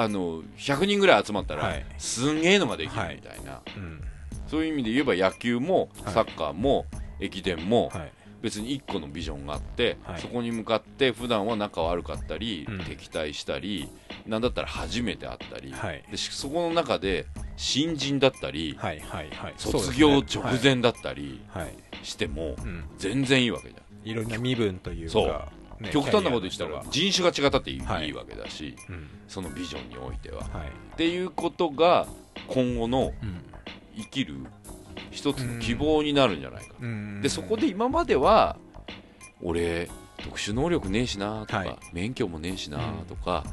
あの100人ぐらい集まったら、はい。すんげえのができるみたいな、うん。そういう意味で言えば野球もはい。サッカーも駅伝も、はい。別に1個のビジョンがあって、はい。そこに向かって普段は仲悪かったり、うん。敵対したりなんだったら初めて会ったり、はい。でしそこの中で新人だったり、はいはいはい。卒業直前だったりしてもうん、全然いいわけじゃん。いろんな身分というか。そうね極端なこと言ったら人人種が違ったっていい,、はい。い、いわけだしがうん。そのビジョンにおいては。はい。っていうことが今後のうん生きる一つの希望になるんじゃないか、うん。でそこで今までは俺特殊能力ねえしなとか、はい。免許もねえしなとか、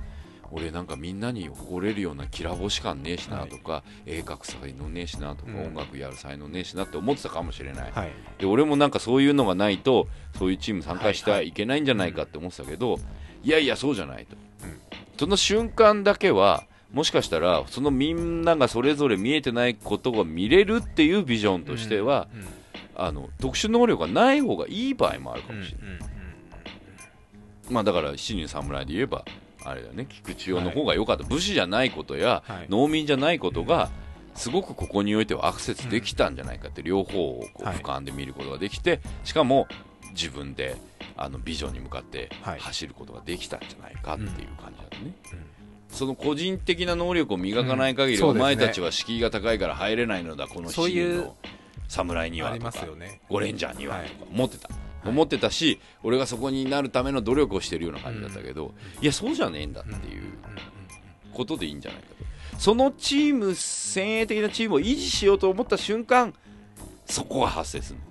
俺なんかみんなに誇れるようなきら星感ねえしなとか、絵描く才能ねえしなとか、うん。音楽やる才能ねえしなって思ってたかもしれない、はい。で俺もなんかそういうのがないとそういうチーム参加してはいはいはいけないんじゃないかって思ってたけど、いやいやそうじゃないと、うん。その瞬間だけはもしかしたらそのみんながそれぞれ見えてないことが見れるっていうビジョンとしては、うん。あの特殊能力がない方がいい場合もあるかうんもしれない、うんまあだから七人侍で言えばあれだよね菊池雄の方が良かった、武士じゃないことや、はい。農民じゃないことがすごくここにおいてはアクセスできたんじゃないかって両方をこうはい。俯瞰で見ることができてしかも自分であのビジョンに向かってはい。走ることができたんじゃないかっていう感じだよね、うん。その個人的な能力を磨かない限り、お前たちは敷居が高いから入れないのだこのそういう七人の侍にはありとかますよね。ゴレンジャーにははいとか思ってた、思ってたし俺がそこになるための努力をしてるような感じだったけど、いやそうじゃねえんだっていうことでいいんじゃないかと。そのチーム先鋭的なチームを維持しようと思った瞬間そこが発生するの。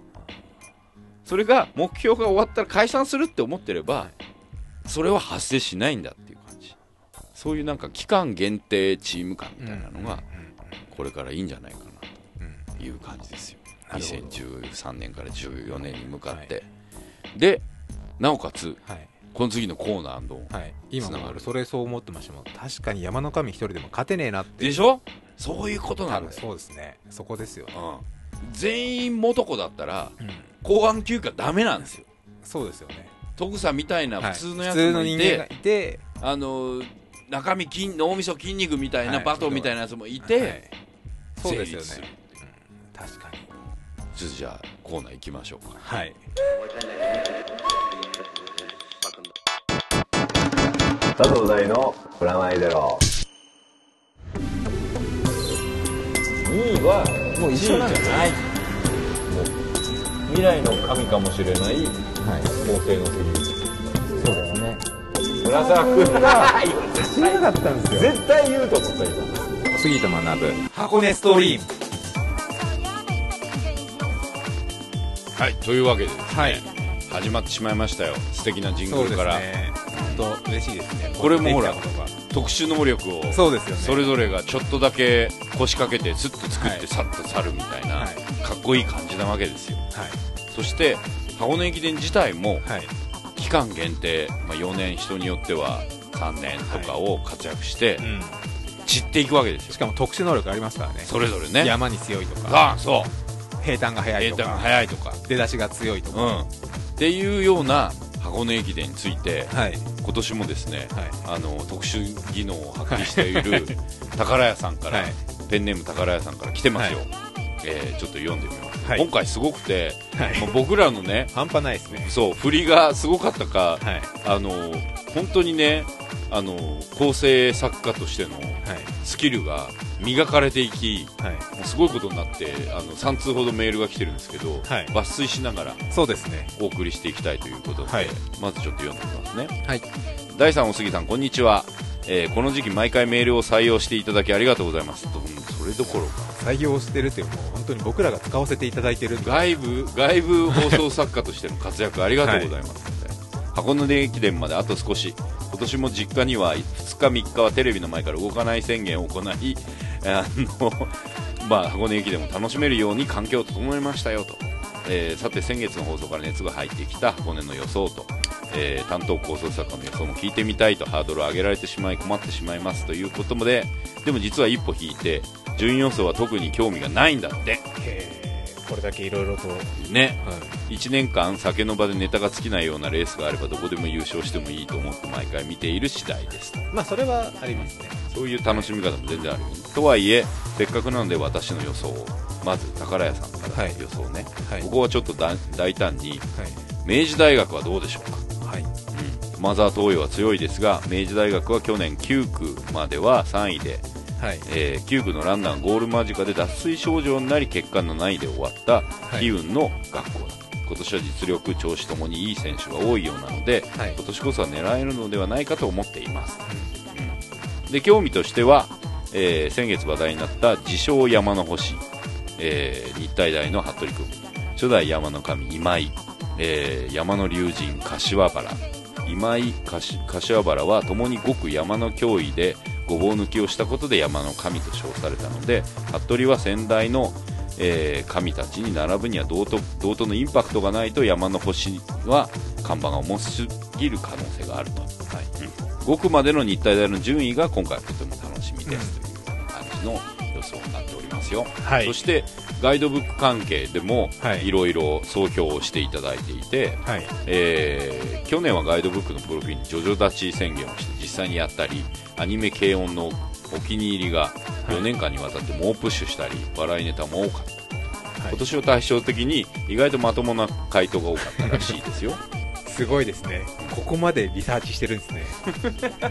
それが目標が終わったら解散するって思ってればそれは発生しないんだっていう感じ。そういうなんか期間限定チーム感みたいなのがこれからいいんじゃないかなという感じですよ。なるほど。2013年から14年に向かって、はいでなおかつはい。この次のコーナーのはい。今も俺それそう思ってましたもん。確かに山の神一人でも勝てねえなって。でしょ？そういうことな多分んだよ、そうですね。そこですよね。うん、全員元子だったらうん。後半休暇ダメなんですよ。そうですよね。徳さんみたいなはい。普通のやつもいの人間がて、いて。あの中身筋脳みそ筋肉みたいなはい。バトンみたいなやつもいはて、い。そうですよね。うん。確かにちょっとじゃあコーナー行きましょうか。はい。佐藤大のプラマイゼロ。2位はもう一緒なんじゃない？未来の神かもしれないはい。皇帝のセリフそうですね。村沢君が。知らなかったんですよ。絶対言うと思った今。杉田学。ぶ箱根ストリームはい。というわけでですね、はい。始まってしまいましたよ。素敵なジングルから、ね。本当嬉しいですね。これもほら特殊能力をがそうですよね。それぞれがちょっとだけ腰掛けてスッと作っはい。てさっと去るみたいな、はい。かっこいい感じなわけですよ。はい。そして箱根駅伝自体もはい。期間限定、まあ、4年人によっては3年とかを活躍してうん。散っていくわけですよ。しかも特殊能力ありますからね。それぞれね。山に強いとか。ああそう平坦が速い平坦がとか速いとか。出だしが強いとか。うん。っていうような箱根駅伝についてはい。今年もですねはい。あの特殊技能を発揮している宝屋さんから、はい。ペンネーム宝屋さんから来てますよ、えーちょっと読んでみます、はい。今回すごくて、はい。僕らのね半端ないですね。そう振りがすごかったか、はい。あの本当にねあの構成作家としてのはい。スキルが磨かれていきはい。もうすごいことになってあの3通ほどメールが来てるんですけど、はい。抜粋しながらそうですね。お送りしていきたいということで、はい。まずちょっと読んでみますね。はい。第3お杉さんこんにちは、えーこの時期毎回メールを採用していただきありがとうございます。とうんそれどころか。採用してるっていうもう本当に僕らが使わせていただいてる。外部外部放送作家としての活躍ありがとうございます、箱根駅伝まであと少し。今年も実家には2日3日はテレビの前から動かない宣言を行いあの、まあ、箱根駅伝も楽しめるように環境を整えましたよと、えーさて先月の放送から熱が入ってきた箱根の予想と、えー担当構想作家の予想も聞いてみたいとハードルを上げられてしまい困ってしまいますということででも実は一歩引いて順位予想は特に興味がないんだって。これだけいろいろと、ね1年間酒の場でネタが尽きないようなレースがあればどこでも優勝してもいいと思って毎回見ている次第ですまあそれはありますねそういう楽しみ方も全然あるよねとはいえせっかくなので私の予想を。まず宝屋さんからはい。予想ね、はい。ここはちょっとだ大胆にはい。明治大学はどうでしょうか？はい。駒沢東洋は強いですが明治大学は去年9区までは3位で、はい。えー9区のランナーゴール間近で脱水症状になり結果の7位で終わったい。悲運の学校だ、今年は実力調子ともにいい選手が多いようなのではい。今年こそは狙えるのではないかと思っています、で興味としては、えー先月話題になった自称山の星、えー日体大の服部君。初代山の神今井、えー山の龍神柏原。今井柏原は共に5区山の脅威でごぼう抜きをしたことで山の神と称されたので服部は先代の、えー神たちに並ぶには同等同等のインパクトがないと山の星は看板が重すぎる可能性があると、はい。5区までの日体大の順位が今回とても楽しみですという感じの予想になっておりますよ、はい。そしてガイドブック関係でもはい。いろいろ総評をしていただいていて、はい。えー去年はガイドブックのプロフィールにジョジョ立ち宣言をして実際にやったりアニメ軽音のお気に入りが4年間にわたって猛プッシュしたり笑いネタも多かった、今年を対照的に意外とまともな回答が多かったらしいですよすごいですね。ここまでリサーチしてるんですね。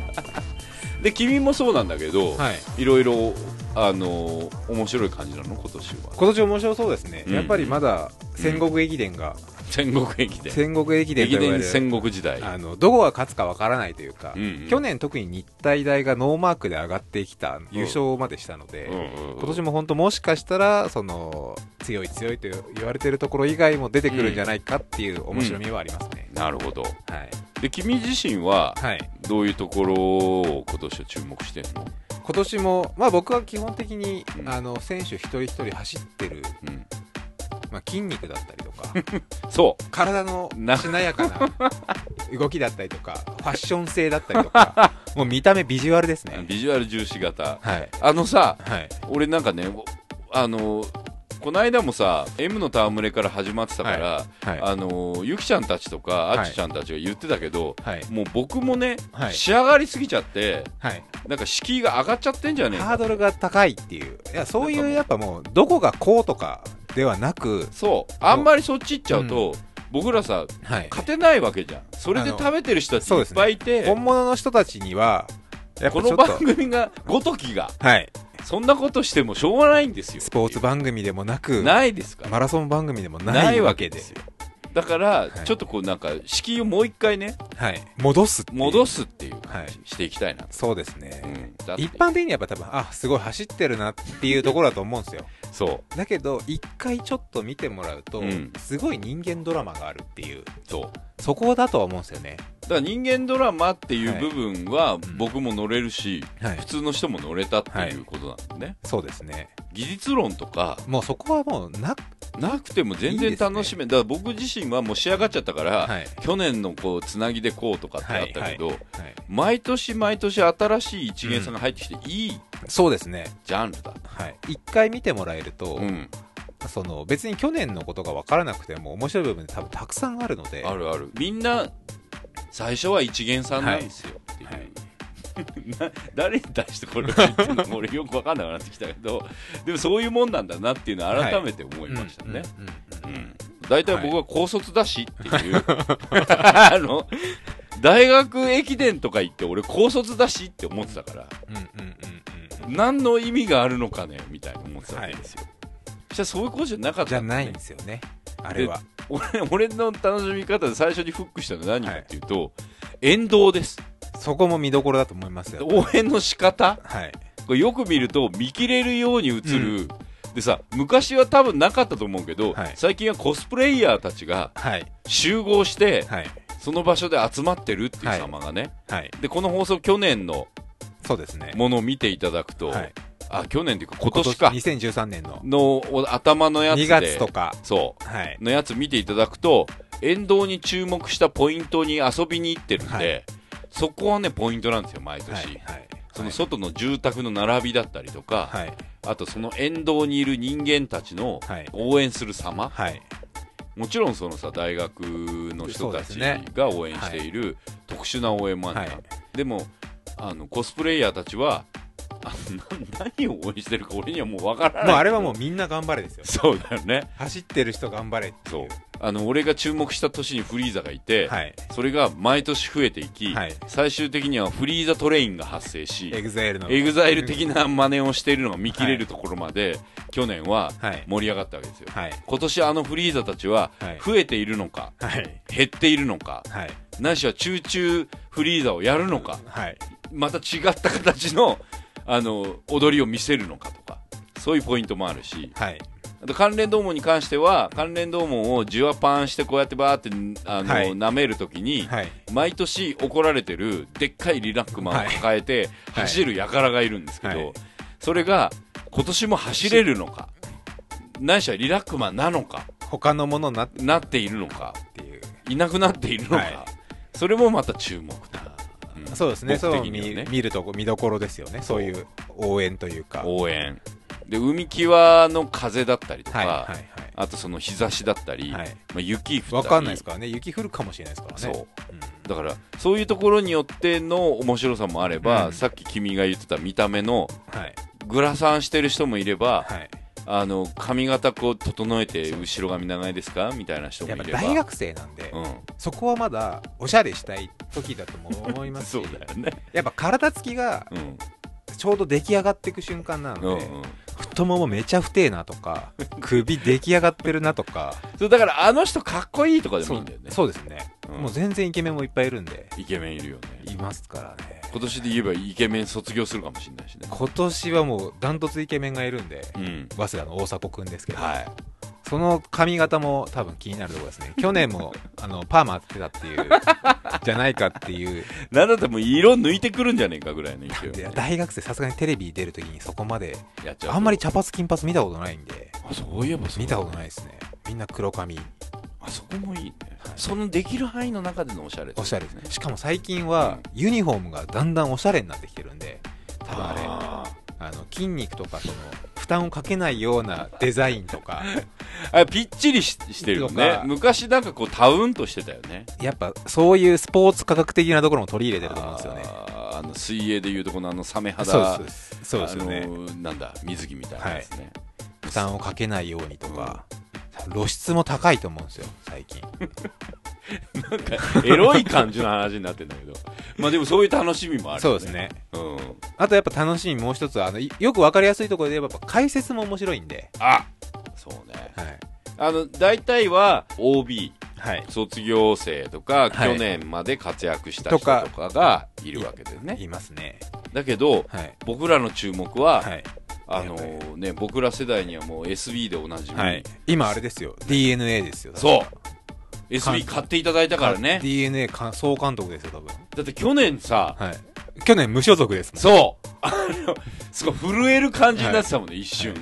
で君もそうなんだけど、はい。いろいろあの面白い感じなの？今年は。今年面白そうですね、うん。やっぱりまだ戦国駅伝が、戦国駅伝。戦国駅伝戦国時代。あのどこが勝つかわからないというか、うんうん。去年特に日体大がノーマークで上がってきた優勝までしたので、うんうんうん。今年も本当もしかしたらその強い強いと言われてるところ以外も出てくるんじゃないかっていう面白みはありますね、なるほど。はい、で君自身ははい、どういうところを今年は注目してんの、今年も、まあ、僕は基本的に、うん。あの選手一人一人走ってる、うん、まあ、筋肉だったりとか そう。体のな。しなやかな 動きだったりとかファッション性だったりとか もう見た目ビジュアルですね。ビジュアル重視型。はい。あのさはい。俺なんかねあのこの間もさ M の戯れから始まってたから、はい。あのゆきちゃんたちとかはい。あっちちゃんたちが言ってたけど、はい。もう僕もね、はい。仕上がりすぎちゃってはい。なんか敷居が上がっちゃってんじゃねえかハードルが高いっていう。いやそういうやっぱもうどこがこうとかではなくそう。あんまりそっち行っちゃうと、僕らさはい。勝てないわけじゃん。それで食べてる人たちいっぱいいて、本物の人たちにはこの番組がごときがはい。そんなことしてもしょうがないんですよ。スポーツ番組でもなくないですから。マラソン番組でもなないいわわけですよだから、い。ちょっとこうなんか敷居をもう一回ねはい。戻すっていう。戻すっていう感じはいしていきたいな、そうですね、うん。一般的にやっぱ多分あすごい走ってるなっていうところだと思うんですよ。そう。だけど一回ちょっと見てもらうと、うん。すごい人間ドラマがあるっていう。そうそこだとは思うんですよね。だから人間ドラマっていう部分はん。僕も乗れるし、はい。普通の人も乗れたっていうことなんでね、そうですね。技術論とかもうそこはもうななくても全然楽しめだから僕自身はもう仕上がっちゃったから、はい。去年のこうつなぎでこうとかってあったけど、はい毎年毎年新しい一元さんが入ってきていいそうですね。ジャンルだ、はい。一回見てもらえると、うん、その別に去年のことが分からなくても面白い部分で多分たくさんあるので。あるある。みんな最初は一元さんなんですよっていう、はい。な誰に対してこれを言ってるのか俺よく分かんなくなってきたけどでもそういうもんなんだなっていうのを改めて思いましたね、大体僕は高卒だしっていう、あの大学駅伝とか行って俺高卒だしって思ってたから何の意味があるのかねみたいに思ってたわけですよ、そしたらそういうことじゃなかったね。じゃないんですよね。あれは。俺俺の楽しみ方で最初にフックしたのは何かっていうと、沿道です。そこも見どころだと思いますよ。応援の仕方？はい。これよく見ると見切れるように映る、でさ昔は多分なかったと思うけど、はい。最近はコスプレイヤーたちがはい。集合して、はい。その場所で集まってるっていう様がね、はい。でこの放送去年のそうですね。ものを見ていただくと、はいあ去年っていうか今年か。2013年の。のお頭のやつで。2月とか。そはい、うのやつ見ていただくと沿道に注目したポイントに遊びに行ってるんで、はい。そこはねポイントなんですよ毎年、はいはい。その外の住宅の並びだったりとか、はい。あとその沿道にいる人間たちのはい。応援する様、はい。もちろんそのさ大学の人たちが応援している特殊な応援もあるじゃんはい。でもあのコスプレイヤーたちはあな 何を応援してるか俺にはもうわからない。もうあれはもうみんな頑張れですよ。そうだよね。走ってる人頑張れっていそう。あの俺が注目した年にフリーザがいて、はい。それが毎年増えていき、はい。最終的にはフリーザトレインが発生しエグザイルの。エグザイル的な真似をしているのが見切れるところまで、去年ははい。盛り上がったわけですよ、はい。今年あのフリーザたちははい。増えているのか、はい。減っているのかはい。ないしはチューチューフリーザをやるのかはいまた違った形のあの踊りを見せるのかとかそういうポイントもあるし。はい。あと関連ドームに関しては関連ドームをジュアパンしてこうやってバーってあの、はい。舐めるときに、はい。毎年怒られてるでっかいリラックマンを抱えてはい。走る輩がいるんですけど、はい。それが今年も走れるのかないしはリラックマンなのか他のものになっなっているのかていう。いなくなっているのか、はい。それもまた注目だ、ん。そうですね。僕そう見見るとこ見どころですよね。そう。いう応援というか。応援。で海際の風だったりとか、はいはい。あとその日差しだったり、はい。まあ、雪降ったり。わかんないですからね。雪降るかもしれないですからね。そう。うん。だからそういうところによっての面白さもあれば、うん。さっき君が言ってた見た目のはい。グラサンしてる人もいれば、はいあの髪型こう整えて後ろ髪長いですか？みたいな人もいれば。大学生なんでうん、そこはまだおしゃれしたい時だとも思います そうしだよね、やっぱ体つきがうんちょうど出来上がっていく瞬間なうんのでうん、太ももめちゃ太えなとか 首出来上がってるなとか。そうだからあの人かっこいいとかでもいいんだよね。そうですね。うん。もう全然イケメンもいっぱいいるんでイケメンいるよね。いますからね。今年で言えばイケメン卒業するかもしれないしね。今年はもうダントツイケメンがいるんでうん。早稲田の大迫くんですけど。はいその髪型も多分気になるところですね。去年もあのパーマ当てたっていう じゃないかっていう。なんだったらもう色抜いてくるんじゃねえかぐらいの勢い。でで大学生さすがにテレビ出るときにそこまでやっちゃうと。あんまり茶髪金髪見たことないんで。あそういえばそう見たことないですね。みんな黒髪。あそこもいいね、はい。そのできる範囲の中でのおしゃれおしゃれですね。ねしかも最近はユニフォームがだんだんおしゃれになってきてるんで多分あれああの筋肉とかその負担をかけないようなデザインとか。ー あぴっちりししてるよね。昔なんかこうタウンとしてたよね。やっぱそういうスポーツ科学的なところも取り入れてると思うんですよね。あの水泳でいうとこのあのサメ肌。そうです。そうですよね。なんだ水着みたいなやつね、負担をかけないようにとか、露出も高いと思うんですよ最近 なんかエロい感じの話になってんだけど。まあでもそういう楽しみもあるよそうですね。うん。あとやっぱ楽しみもう一つはあのいよくわかりやすいところで言えばやっぱ解説も面白いんで。あそうね。はい。あの大体は OB はい。卒業生とか、はい。去年まで活躍した人とかがいるわけですね。いますね。だけどはい。僕らの注目は、はい。あのね僕ら世代にはもう SB でおなじみ、はい。今あれですよ。DNA ですよ。そう SB 買っていただいたからね。DNA か総監督ですよ多分。だって去年さはい。去年無所属ですもん。そう。あのすごい震える感じになってたもんね、一瞬、はい。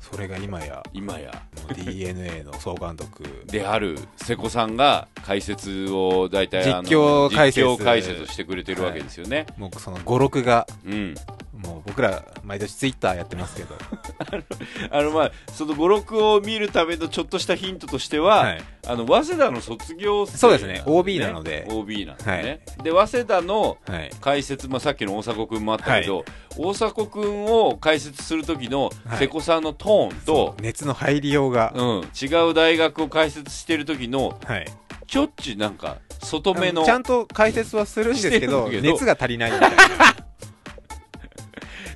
それが今や今や。DNA の総監督。である瀬古さんが解説を大体実況解説。実況解説してくれてるわけですよね、もうその語録がうん。もう僕ら毎年ツイッターやってますけど。あのまあその語録を見るためのちょっとしたヒントとしては、はいあの早稲田の卒業生そうですね。OB なので。OB なんでね、で早稲田のはい。解説、まあ、さっきの大迫君もあったけど、大迫君を解説する時のはい。瀬古さんのトーンと、熱の入りようが。うん、違う大学を解説してる時のはい。ちょっちなんか外目のちゃんと解説はするんですけどけど。熱が足りないみたいな。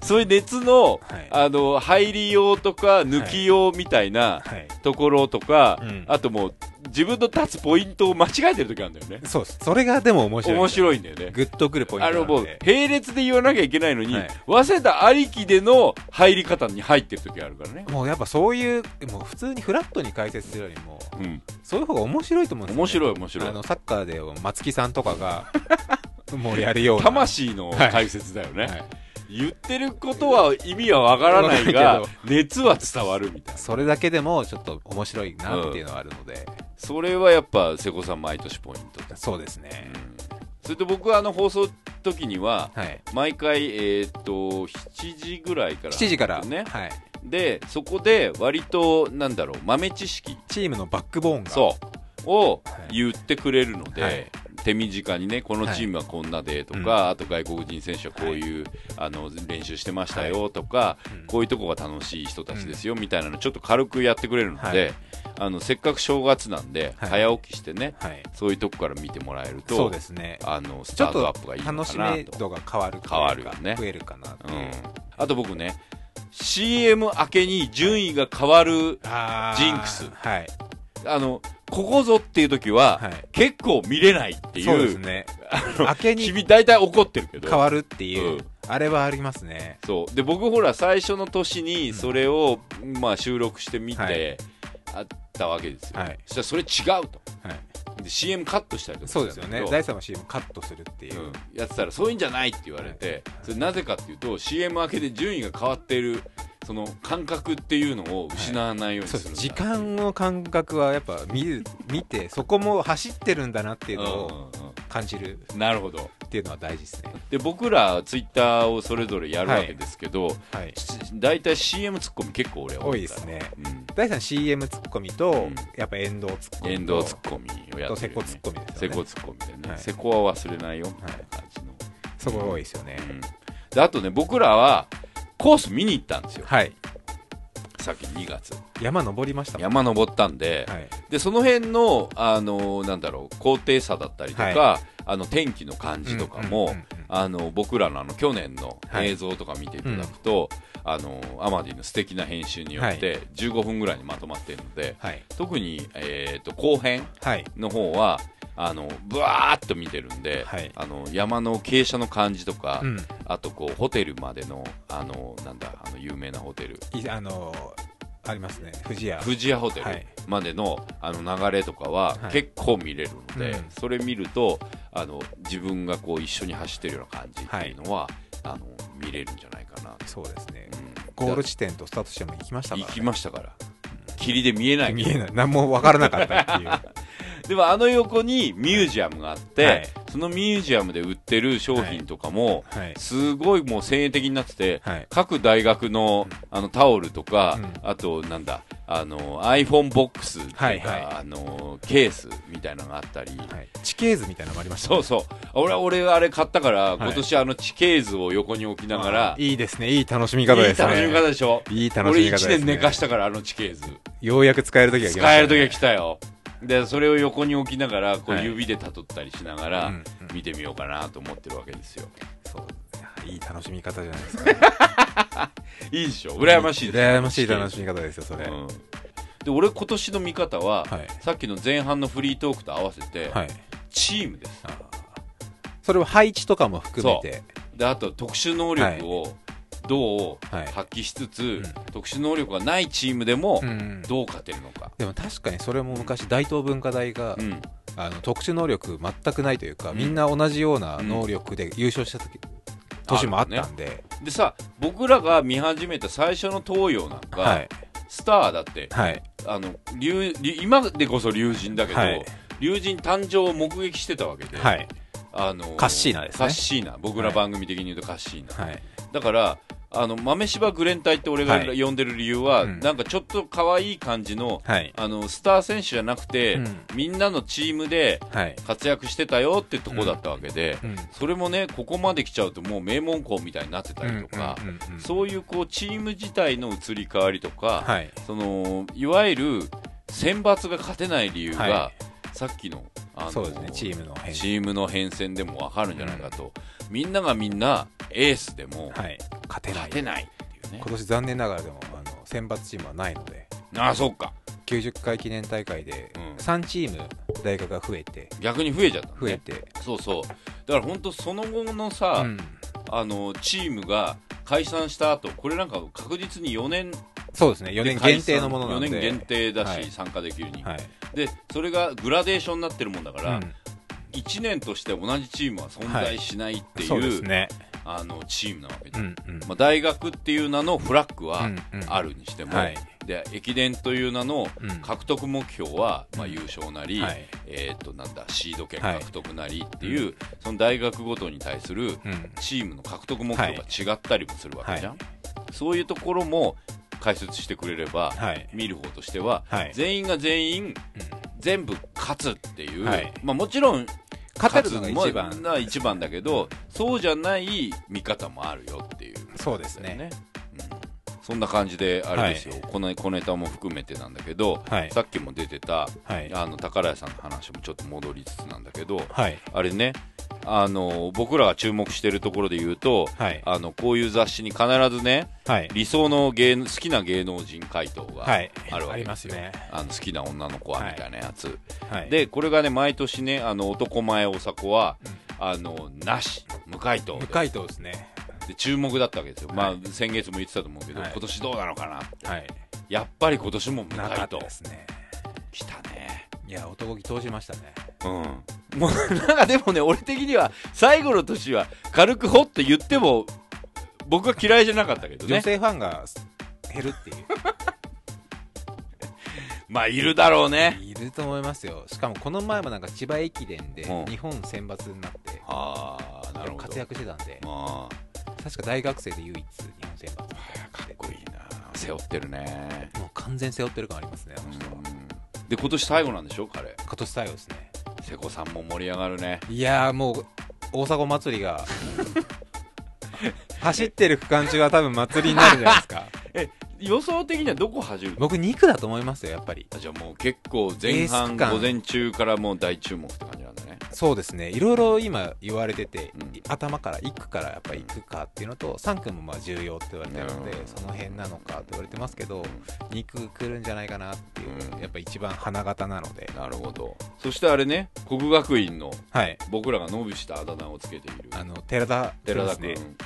そういう熱の,、はい。あの入りようとか抜きようみたいなはい。ところとか、うん。あともう自分の立つポイントを間違えてる時あるんだよね。そうです。それがでも面白い面白いんだよね。グッとくるポイントあのもう並列で言わなきゃいけないのに、はい。早稲田ありきでの入り方に入ってる時あるからね、もうやっぱそういうもう普通にフラットに解説するよりもうん、そういう方が面白いと思うんですよ、ね、面白い面白い。あのサッカーで松木さんとかが もうやるような。魂の解説だよね、はい。言ってることは意味はわからないが熱は伝わるみたいな。それだけでもちょっと面白いなっていうのはあるので、それはやっぱ瀬古さん毎年ポイントだ、そうですうね、ん、それと僕はあの放送時にははい。毎回えーっと7時ぐらいから7時から、ね。はい、でそこで割となんだろう豆知識。チームのバックボーンが。そう。をはい。言ってくれるので、はい手短にねこのチームはこんなでとか、あと外国人選手はこういう、あの練習してましたよとか、うん。こういうとこが楽しい人たちですよみたいなのちょっと軽くやってくれるので、はい。あのせっかく正月なんで、はい。早起きしてねはい。そういうとこから見てもらえるとそうですね。あのスタートアップがいいの楽しかなと。め度が変わる変わるよね。増えるかなう、うん、あと僕ね CM 明けに順位が変わる、ジンクス。はい。あのここぞっていう時は、はい。結構見れないっていうそうですね。明けに君大体怒ってるけど。変わるっていう、うん。あれはありますね。そう。で僕ほら最初の年にそれを、まあ、収録してみて、はい。あったわけですよ、はい。そしたらそれ違うと。はい。で CM カットしたりとかそうですよね。したんだけど第3の CM カットするっていう、うん、やってたらそういうんじゃないって言われて、それなぜかっていうと CM 明けで順位が変わっているその感覚っていうのを失わないようにするんだ。そうです。時間の感覚はやっぱ見る見てそこも走ってるんだなっていうのを感じるうん。なるほど。っていうのは大事ですね。で僕らツイッターをそれぞれやるわけですけど、はい。し大体 CM ツッコミ結構俺は多いですね。うん、第3 CM ツッコミと、うん。やっぱ遠藤ツッコミと遠藤ツッコミをやとってる、ね、セコツッコミですよね。セコツッコミでね、はい。セコは忘れないよ。みたいな感じの、そこが多いですよね、うん。であとね僕らはコース見に行ったんですよ。はい。さっき2月。山登りましたもん。山登ったんで、はい。でその辺の、あのなんだろう高低差だったりとか、はあの天気の感じとかも、うんうんうんうん。あの僕らのあの去年のはい。映像とか見ていただくと、あのアマディの素敵な編集によって15分ぐらいにまとまっているので、はい。特に、えー、と後編はい。の方はあのブワーっと見てるんで、はい。あの山の傾斜の感じとか、うん。あとこうホテルまでのあのなんだあの有名なホテル。いあのありますね。富士屋。富士屋ホテルはい。までのあの流れとかははい。結構見れるので、うん。それ見るとあの自分がこう一緒に走ってるような感じっていうのは、あの見れるんじゃないかな、そうですね。うん。ゴール地点とスタート地点も行きましたから、行ね、きましたから。霧で見えない。見えない。何も分からなかったっていう でもあの横にミュージアムがあって、はい。そのミュージアムで売ってる商品とかも、はい。すごいもう先鋭的になってて、はい。各大学のあのタオルとか、うん。あとなんだあの iPhone ボックスとか、はいはい。あのケースみたいなのがあったり、はい。地形図みたいなのもありましたそうそう。俺は俺はあれ買ったから、い。今年あの地形図を横に置きながら、いいですね。いい楽しみ方ですね。いい楽しみ方でしょ。いい楽し俺1み方ですね。年寝かしたからあの地形図。ようやく使える時が来た、ね、使える時が来たよでそれを横に置きながらこうはい。指でたどったりしながら、見てみようかなと思ってるわけですよ。そう。いい楽しみ方じゃないですか。いいでしょ。羨ましいです羨ましい楽しみ方ですよそれ、うん。で俺今年の見方は、はい。さっきの前半のフリートークと合わせて、はい。チームです。それは配置とかも含めて。であと特殊能力をどうはい発揮しつつ、ん特殊能力がないチームでもうん。どう勝てるのか、でも確かにそれも昔大東文化大が、うん。あの特殊能力全くないというか、うん。みんな同じような能力で優勝した時、年もあったんで、でさ僕らが見始めた最初の東洋なんか、はい。スターだってはい。あの今でこそ竜神だけど、はい。竜神誕生を目撃してたわけで、はい。あのカッシーナですね。カッシーナ。僕ら番組的に言うとカッシーナ、はい。だからあの豆柴グレン隊って俺がはい。呼んでる理由は、うん。なんかちょっと可愛い感じのはい。あのスター選手じゃなくて、うん。みんなのチームではい、活躍してたよってとこだったわけで、うん。それもねここまで来ちゃうともう名門校みたいになってたりとか、そういうこうチーム自体の移り変わりとか、はい。そのいわゆる選抜が勝てない理由が、はさっきのあのそうですねチームの変チームの変遷でも分かるんじゃないかと、みんながみんなエースでもはい。勝てない。勝てないっていうね。今年残念ながらでもあの選抜チームはないので。ああそっか。90回記念大会でうん。3チーム大学が増えて。逆に増えちゃったのね。増えて、そうそう。だから本当その後のさ、うん。あのチームが解散した後これなんか確実に4年そうですね。4年限定のものなんで。4年限定だし、はい。参加できるに、はい。でそれがグラデーションになってるもんだから、うん1年として同じチームは存在しないっていう,、そうですね。あのチームなわけで、うんうん。まあ、大学っていう名のフラッグはうんうん。あるにしても、はい。で駅伝という名のうん。獲得目標は、まあ、優勝なり、はい。えー、となんだシード権はい。獲得なりっていう、その大学ごとに対するうん。チームの獲得目標が違ったりもするわけじゃん、はそういうところも解説してくれれば、はい。見る方としては、はい。全員が全員全部勝つっていう、はい。まあ、もちろん勝てるのが一番勝つのが一番だけどそうじゃない見方もあるよっていう。そうですね。ね、うんそんな感じであれですよ、この小ネタも含めてなんだけど、はい。さっきも出てたはい。あの宝屋さんの話もちょっと戻りつつなんだけどはい。あれねあの僕らが注目してるところで言うとはい。あのこういう雑誌に必ずねはい。理想の芸好きな芸能人回答がはい。あるわありけですよ、ね。あの好きな女の子はみたいなやつ、はい。でこれがね毎年ねあの男前おさこは、あのなし無回答で無回答ですねで注目だったわけですよ、まあはい。先月も言ってたと思うけど、はい。今年どうなのかなはい。やっぱり今年も無なかった回答ですね。来たね。いや男気通しましたね。うん。もうなんかでもね俺的には最後の年は軽くほっと言っても僕は嫌いじゃなかったけどね。女性ファンが減るっていう。まあいるだろうね。いると思いますよ。しかもこの前もなんか千葉駅伝でうん。日本選抜になってああなるほど。活躍してたんで。ま確か大学生で唯一日本選抜あかっこいいな。背負ってるねもう完全背負ってる感ありますねあうの人。はん。で今年最後なんでしょ彼？今年最後ですね。瀬古さんも盛り上がるね。いやーもう大阪祭りが 走ってる区間中は多分祭りになるんじゃないですか。予想的にはどこ走る？の僕2区だと思いますよやっぱり。あじゃあもう結構前半午前中からもう大注目って感じなんだね。そうですね。いろいろ今言われてて、うん。頭から1区からやっぱり行くかっていうのと3区もまあ重要って言われてるので、うん。その辺なのかと言われてますけど、2区来るんじゃないかなっていう、うん。やっぱ一番花形なので。なるほど。そしてあれね国学院のはい。僕らが伸びしたあだ名をつけている。あの寺田寺田君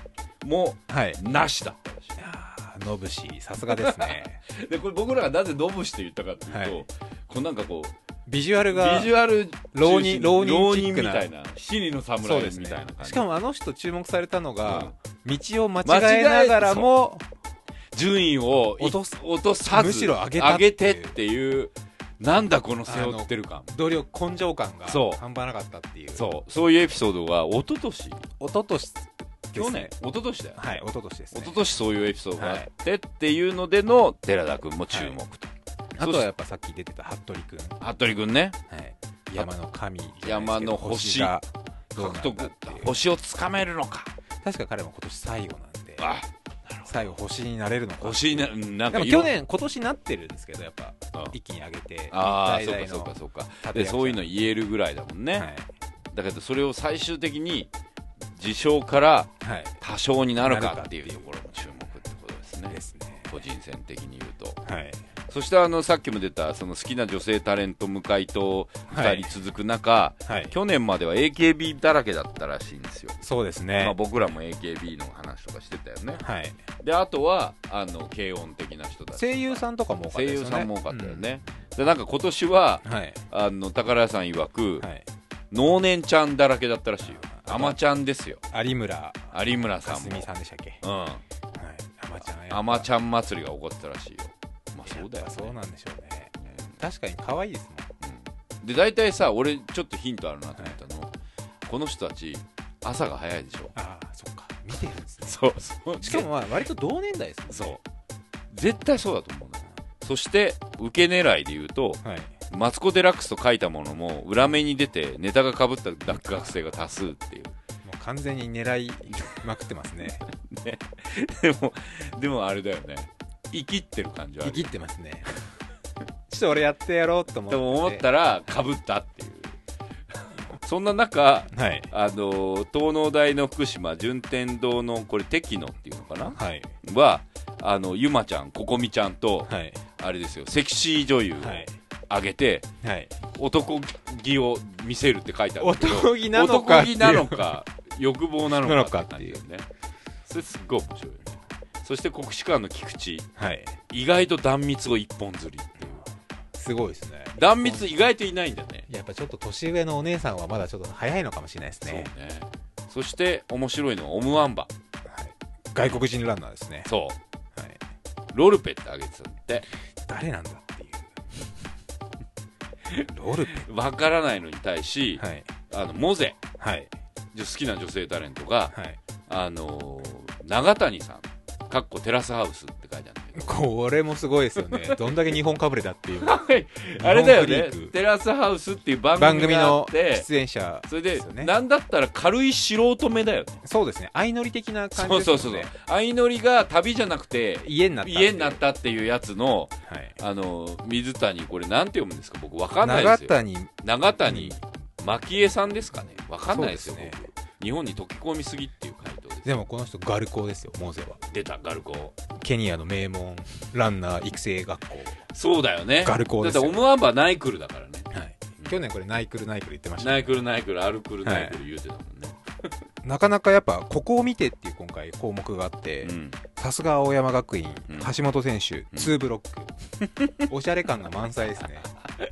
もはい。なしだったらしい。やーノブシさすがですね。い でこれ僕らがなぜノブシと言ったかっていうと、はい。こうなんかこうビジュアルビがジュアル浪人浪人みたいな七人の侍ですねみたいな感じ。しかもあの人注目されたのが、うん。道を間違えながらも順位をい落とす。落とさずむしろ上げたってっていうなんだこの背負ってる感。努力根性感がそう。半端なかったっていう。そう。そういうエピソードが一昨年一昨年去年一昨年だよはい一昨年ですね。一昨年そういうエピソードがあってっていうのでの寺田君も注目と、あとはやっぱさっき出てた服部君。服部君ね。はい。山の神山の星獲得星をつかめるのか。確か彼も今年最後なんであ最後星になれるのか。星になうんなんか色去年今年なってるんですけどやっぱあ一気に上げてああそうかそうかそうか。でそういうの言えるぐらいだもんね、はい。だけどそれを最終的に自称からはい。多少になるかってていううところも注目ってことですね。ですね。個人戦的に言うと。はい。そしてあのさっきも出たその好きな女性タレント向井と2人続く中、はい。去年までは AKB だらけだったらしいんですよ、そうですまあ、ね僕らも AKB の話とかしてたよね。はい。であとはあの軽音的な人たち声優さんとかも多かったね。優さんも多かったよね、でなんか今年はうんはい。あの宝屋さん曰く、はい。能年ちゃんだらけだったらしいよああまちゃんですよ。有村。有村さんも。架純さんでしたっけ？うん。はい。あまちゃんやっぱ。あまちゃん祭りが起こってたらしいよ。まあそうだよ、ね、やっぱそうなんでしょうね。確かに可愛いですうん。で大体さ俺ちょっとヒントあるなと思ったの、この人たち朝が早いでしょ。ああそっか。見てるんですね。そうそう。しかもまあ割と同年代ですもんね。そう。絶対そうだと思うのそして受け狙いで言うとはいマツコ・デラックスと書いたものも裏目に出てネタがかぶった学生が多数っていう。もう完全に狙いまくってますね。でもでもあれだよね。生きってる感じは生きってますね。ちょっと俺やってやろうと思って。と思ったらかぶったっていう。そんな中はい。あの東農大の福島順天堂のこれ敵野っていうのかな？はい。はあのゆまちゃんここみちゃんとはい。あれですよセクシー女優。をはい上げて、はい。男気を見せるって書いてある男気なのか男気なのか欲望なのかなのかっていう。感じだよねそれすっごい面白い。よねそして国士舘の菊池。はい。意外と断蜜を一本釣りっていう。すごいですね。断蜜意外といないんだね。やっぱちょっと年上のお姉さんはまだちょっと早いのかもしれないですそうねね。そして面白いのはオムワンバ。はい。外国人ランナーですね。そう。はい。ロルペってあげてたって。誰なんだロルペわからないのに対し、はい。あのモゼ。はい。好きな女性タレントが、はい。あのー長谷さん。かっこテラスハウスって書いてあるこれもすごいですよね。どんだけ日本かぶれだっていう。あれだよね。テラスハウスっていう番組の出演者それでなんだったら軽い素人目だよね。そうですね。相乗り的な感そうそうそうじですよね相乗りが旅じゃなくて家になった家になったっていうやつのはい。あの水谷これなんて読むんですか僕わかんないですよ。長谷長谷蒔絵さんですかね。わかんないですよそうですね。僕日本に溶け込みすぎっていう回答です。でもこの人ガルコですよモーゼは。出たガルコケニアの名門ランナー育成学校。そうだよね。ガルコですよ。だってオムアンバナイクルだからね。はい。去年これナイクルナイクル言ってましたね。ナイクルナイクルアルクルナイクル言うてたもんね、なかなかやっぱここを見てっていう今回項目があってうん。さすが青山学院、うん。橋本選手、2ブロック。おしゃれ感が満載ですね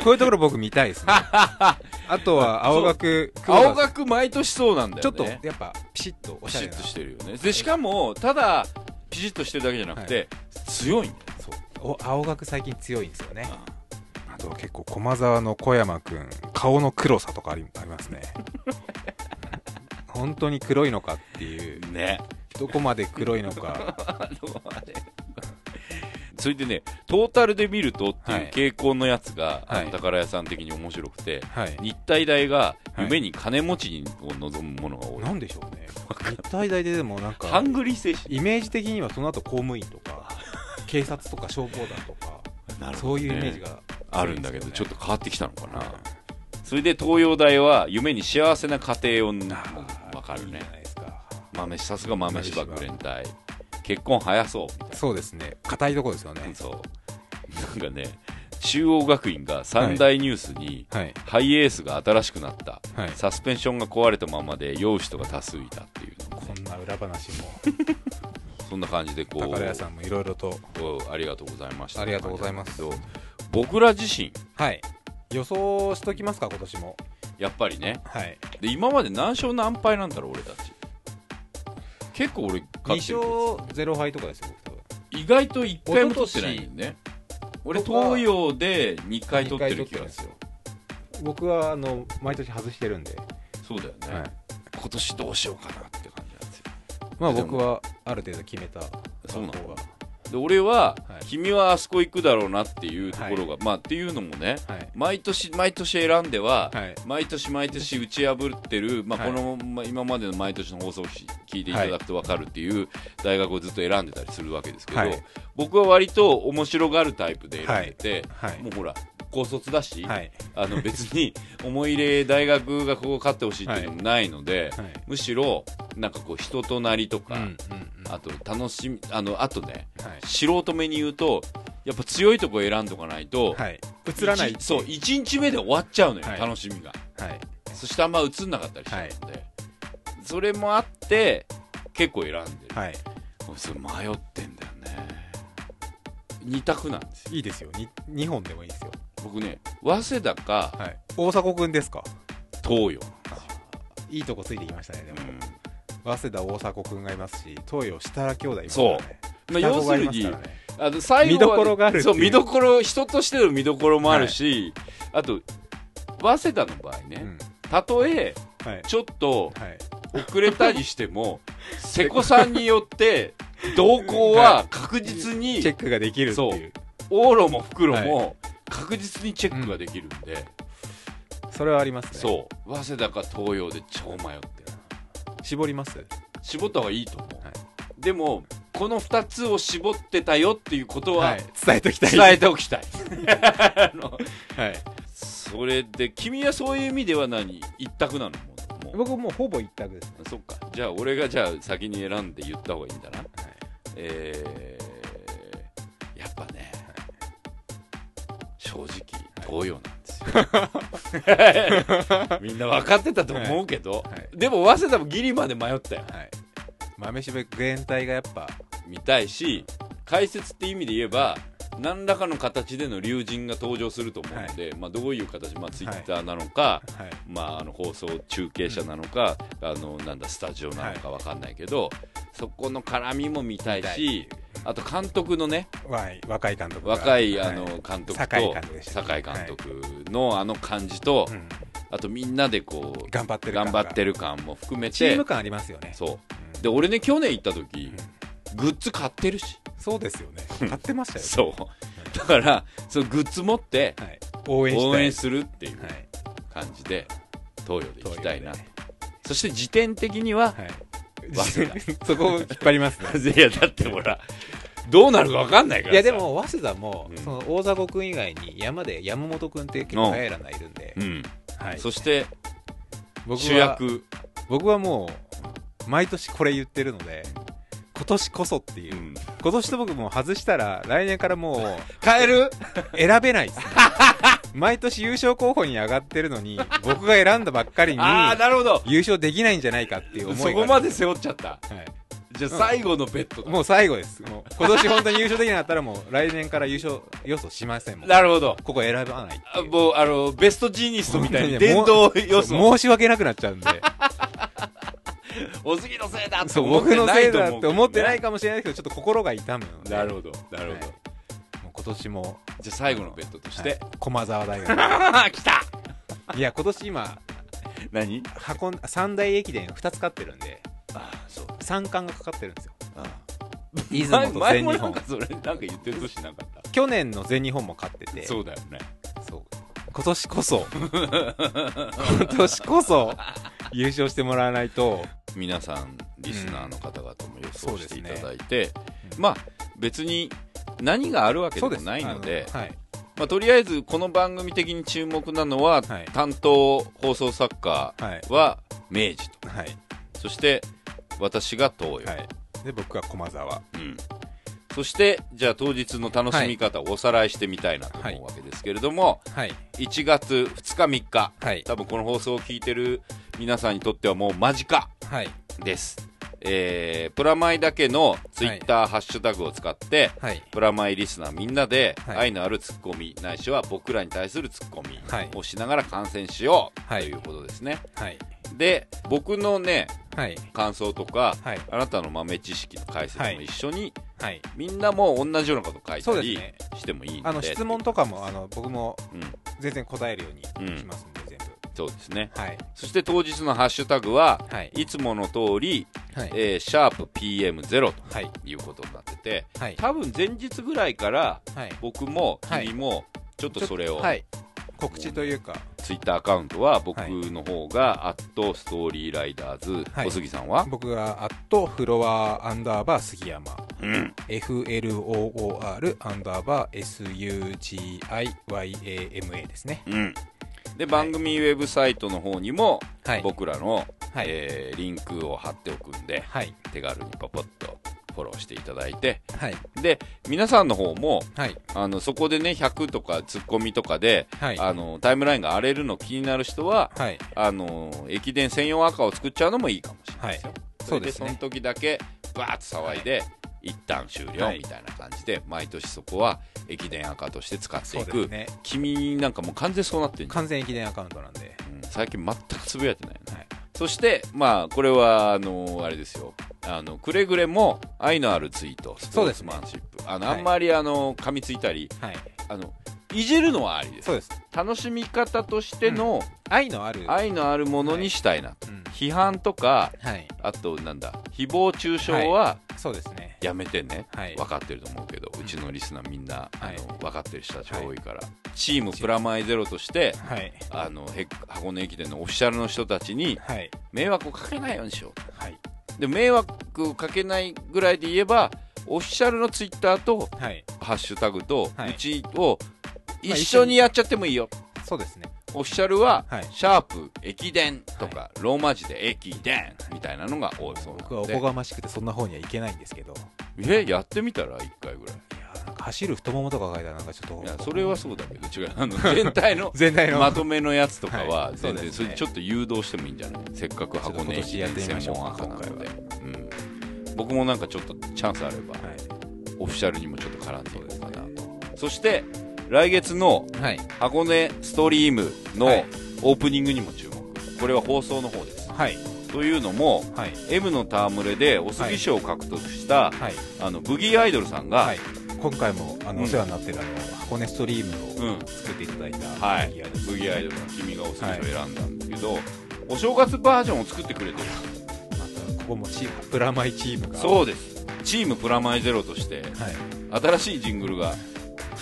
こういうところ僕見たいですね。あとは青学青学毎年そうなんだよね。ちょっとやっぱピシッとおしゃれな。ピシッとしてるよね。でしかもただピシッとしてるだけじゃなくて、強いんだよ。そう。お青学最近強いんですよね。あとは結構駒沢の小山くん顔の黒さとかありありますね。本当に黒いのかっていう。ね。どこまで黒いのか それでねトータルで見るとってはい。いう傾向のやつが、はい。宝屋さん的に面白くてはい。日体大がはい。夢に金持ちを望むものが多い、なんでしょうね。日体大ででもなんかハングリー精神。イメージ的にはその後公務員とか 警察とか消防団とかね。そういうイメージがあるんだけどちょっと変わってきたのかな、はい。それで東洋大は夢に幸せな家庭を分かるね。豆さすが豆柴グレン隊結婚早そうみたいな。そうですね。硬いとこですよね。そう。なんかね中央学院が三大ニュースに、はい。ハイエースが新しくなった、はい。サスペンションが壊れたままで酔う人が多数いたっていうの。こんな裏話も。そんな感じでこう宝屋さんもいろいろと。ありがとうございました。ありがとうございます。僕ら自身。はい。予想しときますか今年も。やっぱりね。はい。で今まで何勝何敗なんだろう俺たち。結構俺2勝ってる勝0敗とかですよ僕多分。意外と1回も取ってないよね。俺東洋で2回取ってる気がする。僕はあの毎年外してるんで、そうだよね、はい。今年どうしようかなって感じなんですよ。まあ僕はある程度決めた。そうなの学校がで俺は、はい。君はあそこ行くだろうなっていうところが、まあっていうのもねはい。毎年毎年選んでは、はい。毎年毎年打ち破ってる、まあ、はい。この、まあ今までの毎年の放送を聞いていただくと分かるっていう大学をずっと選んでたりするわけですけど、はい。僕は割と面白がるタイプで選んでて、はい。もうほら高卒だし、はい。あの別に 思い入れ大学がここ勝ってほしいっていうのもないので、はい。むしろなんかこう人となりとか、うんうんうん。あと楽しみあのあとねはい。素人目に言うとやっぱ強いとこ選んどかないと、はい。映らない一そう1日目で終わっちゃうのよ、はい。楽しみが。はい。そしてあんま映んなかったりしちゃうので、それもあって結構選んでる、はい。俺それ迷ってんだよね。2択なんですよ。いいですよ。に2本でもいいですよ僕ね早稲田かはい。大迫くんですか？東洋。いいとこついてきましたねでも。うん。早稲田大迫くんがいますし東洋設楽兄弟いますからね。まあ、要するにあの最後は見どころがあるそう。見どころ人としての見どころもあるし、あと早稲田の場合ね、うん。たとえはい。ちょっとはい。遅れたりしても 瀬古さんによって 動向は確実にチェックができるっていう。往路も袋も確実にチェックができるんで、それはありますね。そう。早稲田か東洋で超迷ってる。絞ります絞った方がいいと思う、はい。でもこの2つを絞ってたよっていうことははい。伝えときたい。伝えておきたい。あのはい。それで君はそういう意味では何？一択なの？もうもう。僕もうほぼ一択ですね。そっか。じゃあ俺がじゃあ先に選んで言った方がいいんだな。えー、やっぱね、正直東洋なんですよ。みんな分かってたと思うけど、はい。でも早稲田もギリまで迷ったよ。はい。豆柴全体がやっぱ。見たいし解説って意味で言えば何らかの形での龍神が登場すると思うので、まあ、どういう形、まあ、ツイッターなのか、はい。まあ、あの放送中継者なのか、あのなんだスタジオなのか分かんないけど、そこの絡みも見たいしあと監督のね若い監督が。若いはあの監督と酒井監督酒井監督のあの感じと、うん。あとみんなでこう頑張ってる頑張ってる感も含めてチーム感ありますよね。そう。で俺ね去年行った時、グッズ買ってるし。そうですよね。買ってましたよ、そう。だからそのグッズ持ってはい、応援応援するっていうはい。感じで東洋で行きたいな、東そして時点的には、そこを引っ張りますね。いやだってほらどうなるか分かんないからさ。いやでも早稲田も、うん。その大迫君以外に山で山本君って結構速いランナーいるんで、うん、はい、そして僕は主役、僕はもう毎年これ言ってるので今年こそっていう、うん、今年と僕もう外したら来年からもう 変える？選べないですね毎年優勝候補に上がってるのに 僕が選んだばっかりにああなるほど。優勝できないんじゃないかっていう思いがそこまで背負っちゃった。はい。じゃあ最後のベッドだ、もう最後です。もう今年本当に優勝できなかったらもう 来年から優勝予想しませんもん。なるほど。ここ選ばないあもうあのベストジーニストみたいに本当にね伝統予想。申し訳なくなっちゃうんで。おすぎのせいだってそう思って僕のせいだって思ってないかかもしれないけどちょっと心が痛むので。なるほどなるほど、はい今年もじゃあ最後のベッドとして、はい。駒沢大学。来た。いや今年今何？箱三大駅伝2つ勝ってるんであそう。三冠がかかってるんですよ。あ出雲と前全日本。もなんかそれなんか言ってる年なかった。去年の全日本も勝ってて。そうだよね。そう。今年こそ。今年こそ優勝してもらわないと。皆さんリスナーの方々も予想していただいて、うんまあ別に何があるわけでもないのであはい。まあ、とりあえずこの番組的に注目なのは、はい。担当放送作家は明治と。はい。そして私が東洋、はい。で僕は駒沢。うん、そしてじゃあ当日の楽しみ方をおさらいしてみたいなと思うわけですけれども、はい。1月2日3日。はい。多分この放送を聞いてる皆さんにとってはもう間近はい。です、えープラマイだけのツイッターハッシュタグを使って、はい。プラマイリスナーみんなではい。愛のあるツッコミないしは僕らに対するツッコミはい。をしながら観戦しようとはい。いうことですね、はい。で僕のねはい。感想とかはい。あなたの豆知識の解説も一緒に、はい。みんなも同じようなこと書いたりしてもいいので。あの質問とかもあの僕もうん。全然答えるようにしますんで、そうですね。はい。そして当日のハッシュタグははい。いつもの通り、はい。えーシャープ PM0 はいとい。うことになっててはい。多分前日ぐらいからはい。僕もはい。君もちょっとそれをはい。告知というか。ツイッターアカウントは僕の方が、アットストーリーライダーズ、はい。おすぎさんは、僕がアットフロアアンダーバー杉山。うん、FLOOR アンダーバー SUGIYAMA ですね。うん。で、番組ウェブサイトの方にも、はい。僕らの、はい。えーリンクを貼っておくんで、はい。手軽にパパッとフォローしていただいて、はい。で、皆さんの方も、はい。あの、そこでね、100とかツッコミとかで、はい。あの、タイムラインが荒れるの気になる人は、はい。あの、駅伝専用アカを作っちゃうのもいいかもしれないですよ。それで、そうですね。その時だけ、バーッと騒いで、一旦終了はい。みたいな感じで、毎年そこは駅伝赤として使ってそいうく、ね。君なんかもう完全そうなってる完全駅伝アカウントなんで。うん。最近全くつぶやいてないよね、はい。そしてまあこれはあのあれですよ。あのくれぐれも愛のあるツイートスポーそうですねツマンシップ、あのはい。あんまりあの噛みついたりはい。あのいじるのはありです。そうです。楽しみ方としての愛のある。愛のあるものにしたいなと、うん。批判とかはい。あとなんだ誹謗中傷はそうですねやめてね、はい。分かってると思うけど、うちのリスナーみんな、はい。あの分かってる人たちが多いから、チームプラマイゼロとしてはい。あのへ箱根駅伝のオフィシャルの人たちにはい。迷惑をかけないようにしよはい、うで迷惑をかけないぐらいで言えばオフィシャルのツイッターとはい、ハッシュタグとはい。うちをまあ一緒にやっちゃってもいいよ、そうですねオフィシャルは、はい。シャープ駅伝とか、ローマ字で駅伝みたいなのが多いそう僕はおなのでこがましくてそんな方にはいけないんですけど。えやってみたら1回ぐらい。いやなんか走る太ももとか書いたらなんかちょっと。いやそれはそうだけど違う。あの全体の 全体の。まとめのやつとかははい。全然そうですね。それちょっと誘導してもいいんじゃない？せっかく箱根駅伝専門赤なので。今回は、うん、僕もなんかちょっとチャンスあれば、はオフィシャルにもちょっと絡んでいこうかなと。そして来月のい、はい。箱根ストリームのはい。オープニングにも注目。これは放送の方です。はい。というのもはい。M の戯れでお杉賞を獲得した、はい。あのブギーアイドルさんが、はい。今回もあの、うん。お世話になってるあの箱根ストリームをうん。作っていただいたはい。ブギーアイドルの君がお杉賞を選んだんですけど、お正月バージョンを作ってくれてる。またここもチームプラマイチームが。そうです。チームプラマイゼロとしてはい。新しいジングルが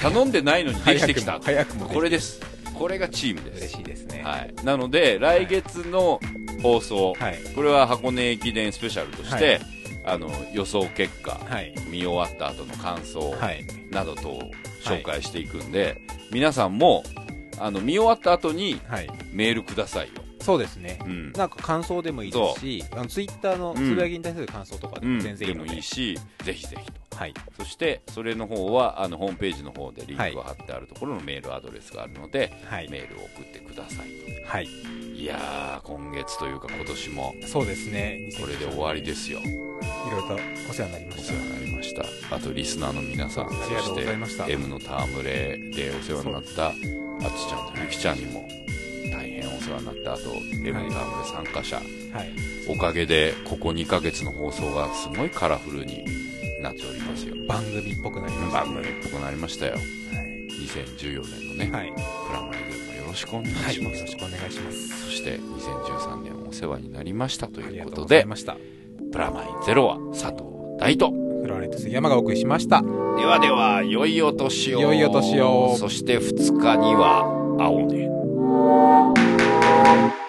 頼んでないのにできてきた早くもこれですこれがチームです嬉しいですね。はい、なので来月の放送、はい。これは箱根駅伝スペシャルとして、あの予想結果、はい。見終わった後の感想はい。などとを紹介していくんで、皆さんもあの見終わった後にはい。メールくださいよ、そうですね。うん。なんか感想でもいいですし、あのツイッターのつぶやきに対する感想とかでうんも全然いいので、いいしぜひぜひと。はい。そしてそれの方はあのホームページの方でリンクが貼ってあるところのメールアドレスがあるので、はい。メールを送ってくださいはい。いやー今月というか今年も。そうですね。これで終わりですよ。いろいろとお世話になりました。お世話。になりました。あとリスナーの皆さんありがとうございました。そして M の戯れでお世話になったあつちゃんとゆきちゃんにも大変お世話になったあと M の戯れ参加者、はい。おかげでここ2ヶ月の放送がすごいカラフルになっておりますよ番組っぽくなりました、番組っぽくなりましたよはい。2014年のね、はい。プラマイゼロもよろしくお願いはい。します、よろしくお願いします。そして2013年お世話になりましたということでございました。プラマイゼロは佐藤大とフロアレット杉山がお送りしました。ではでは良いお年を良いお年をそして2日には青ね Thank you.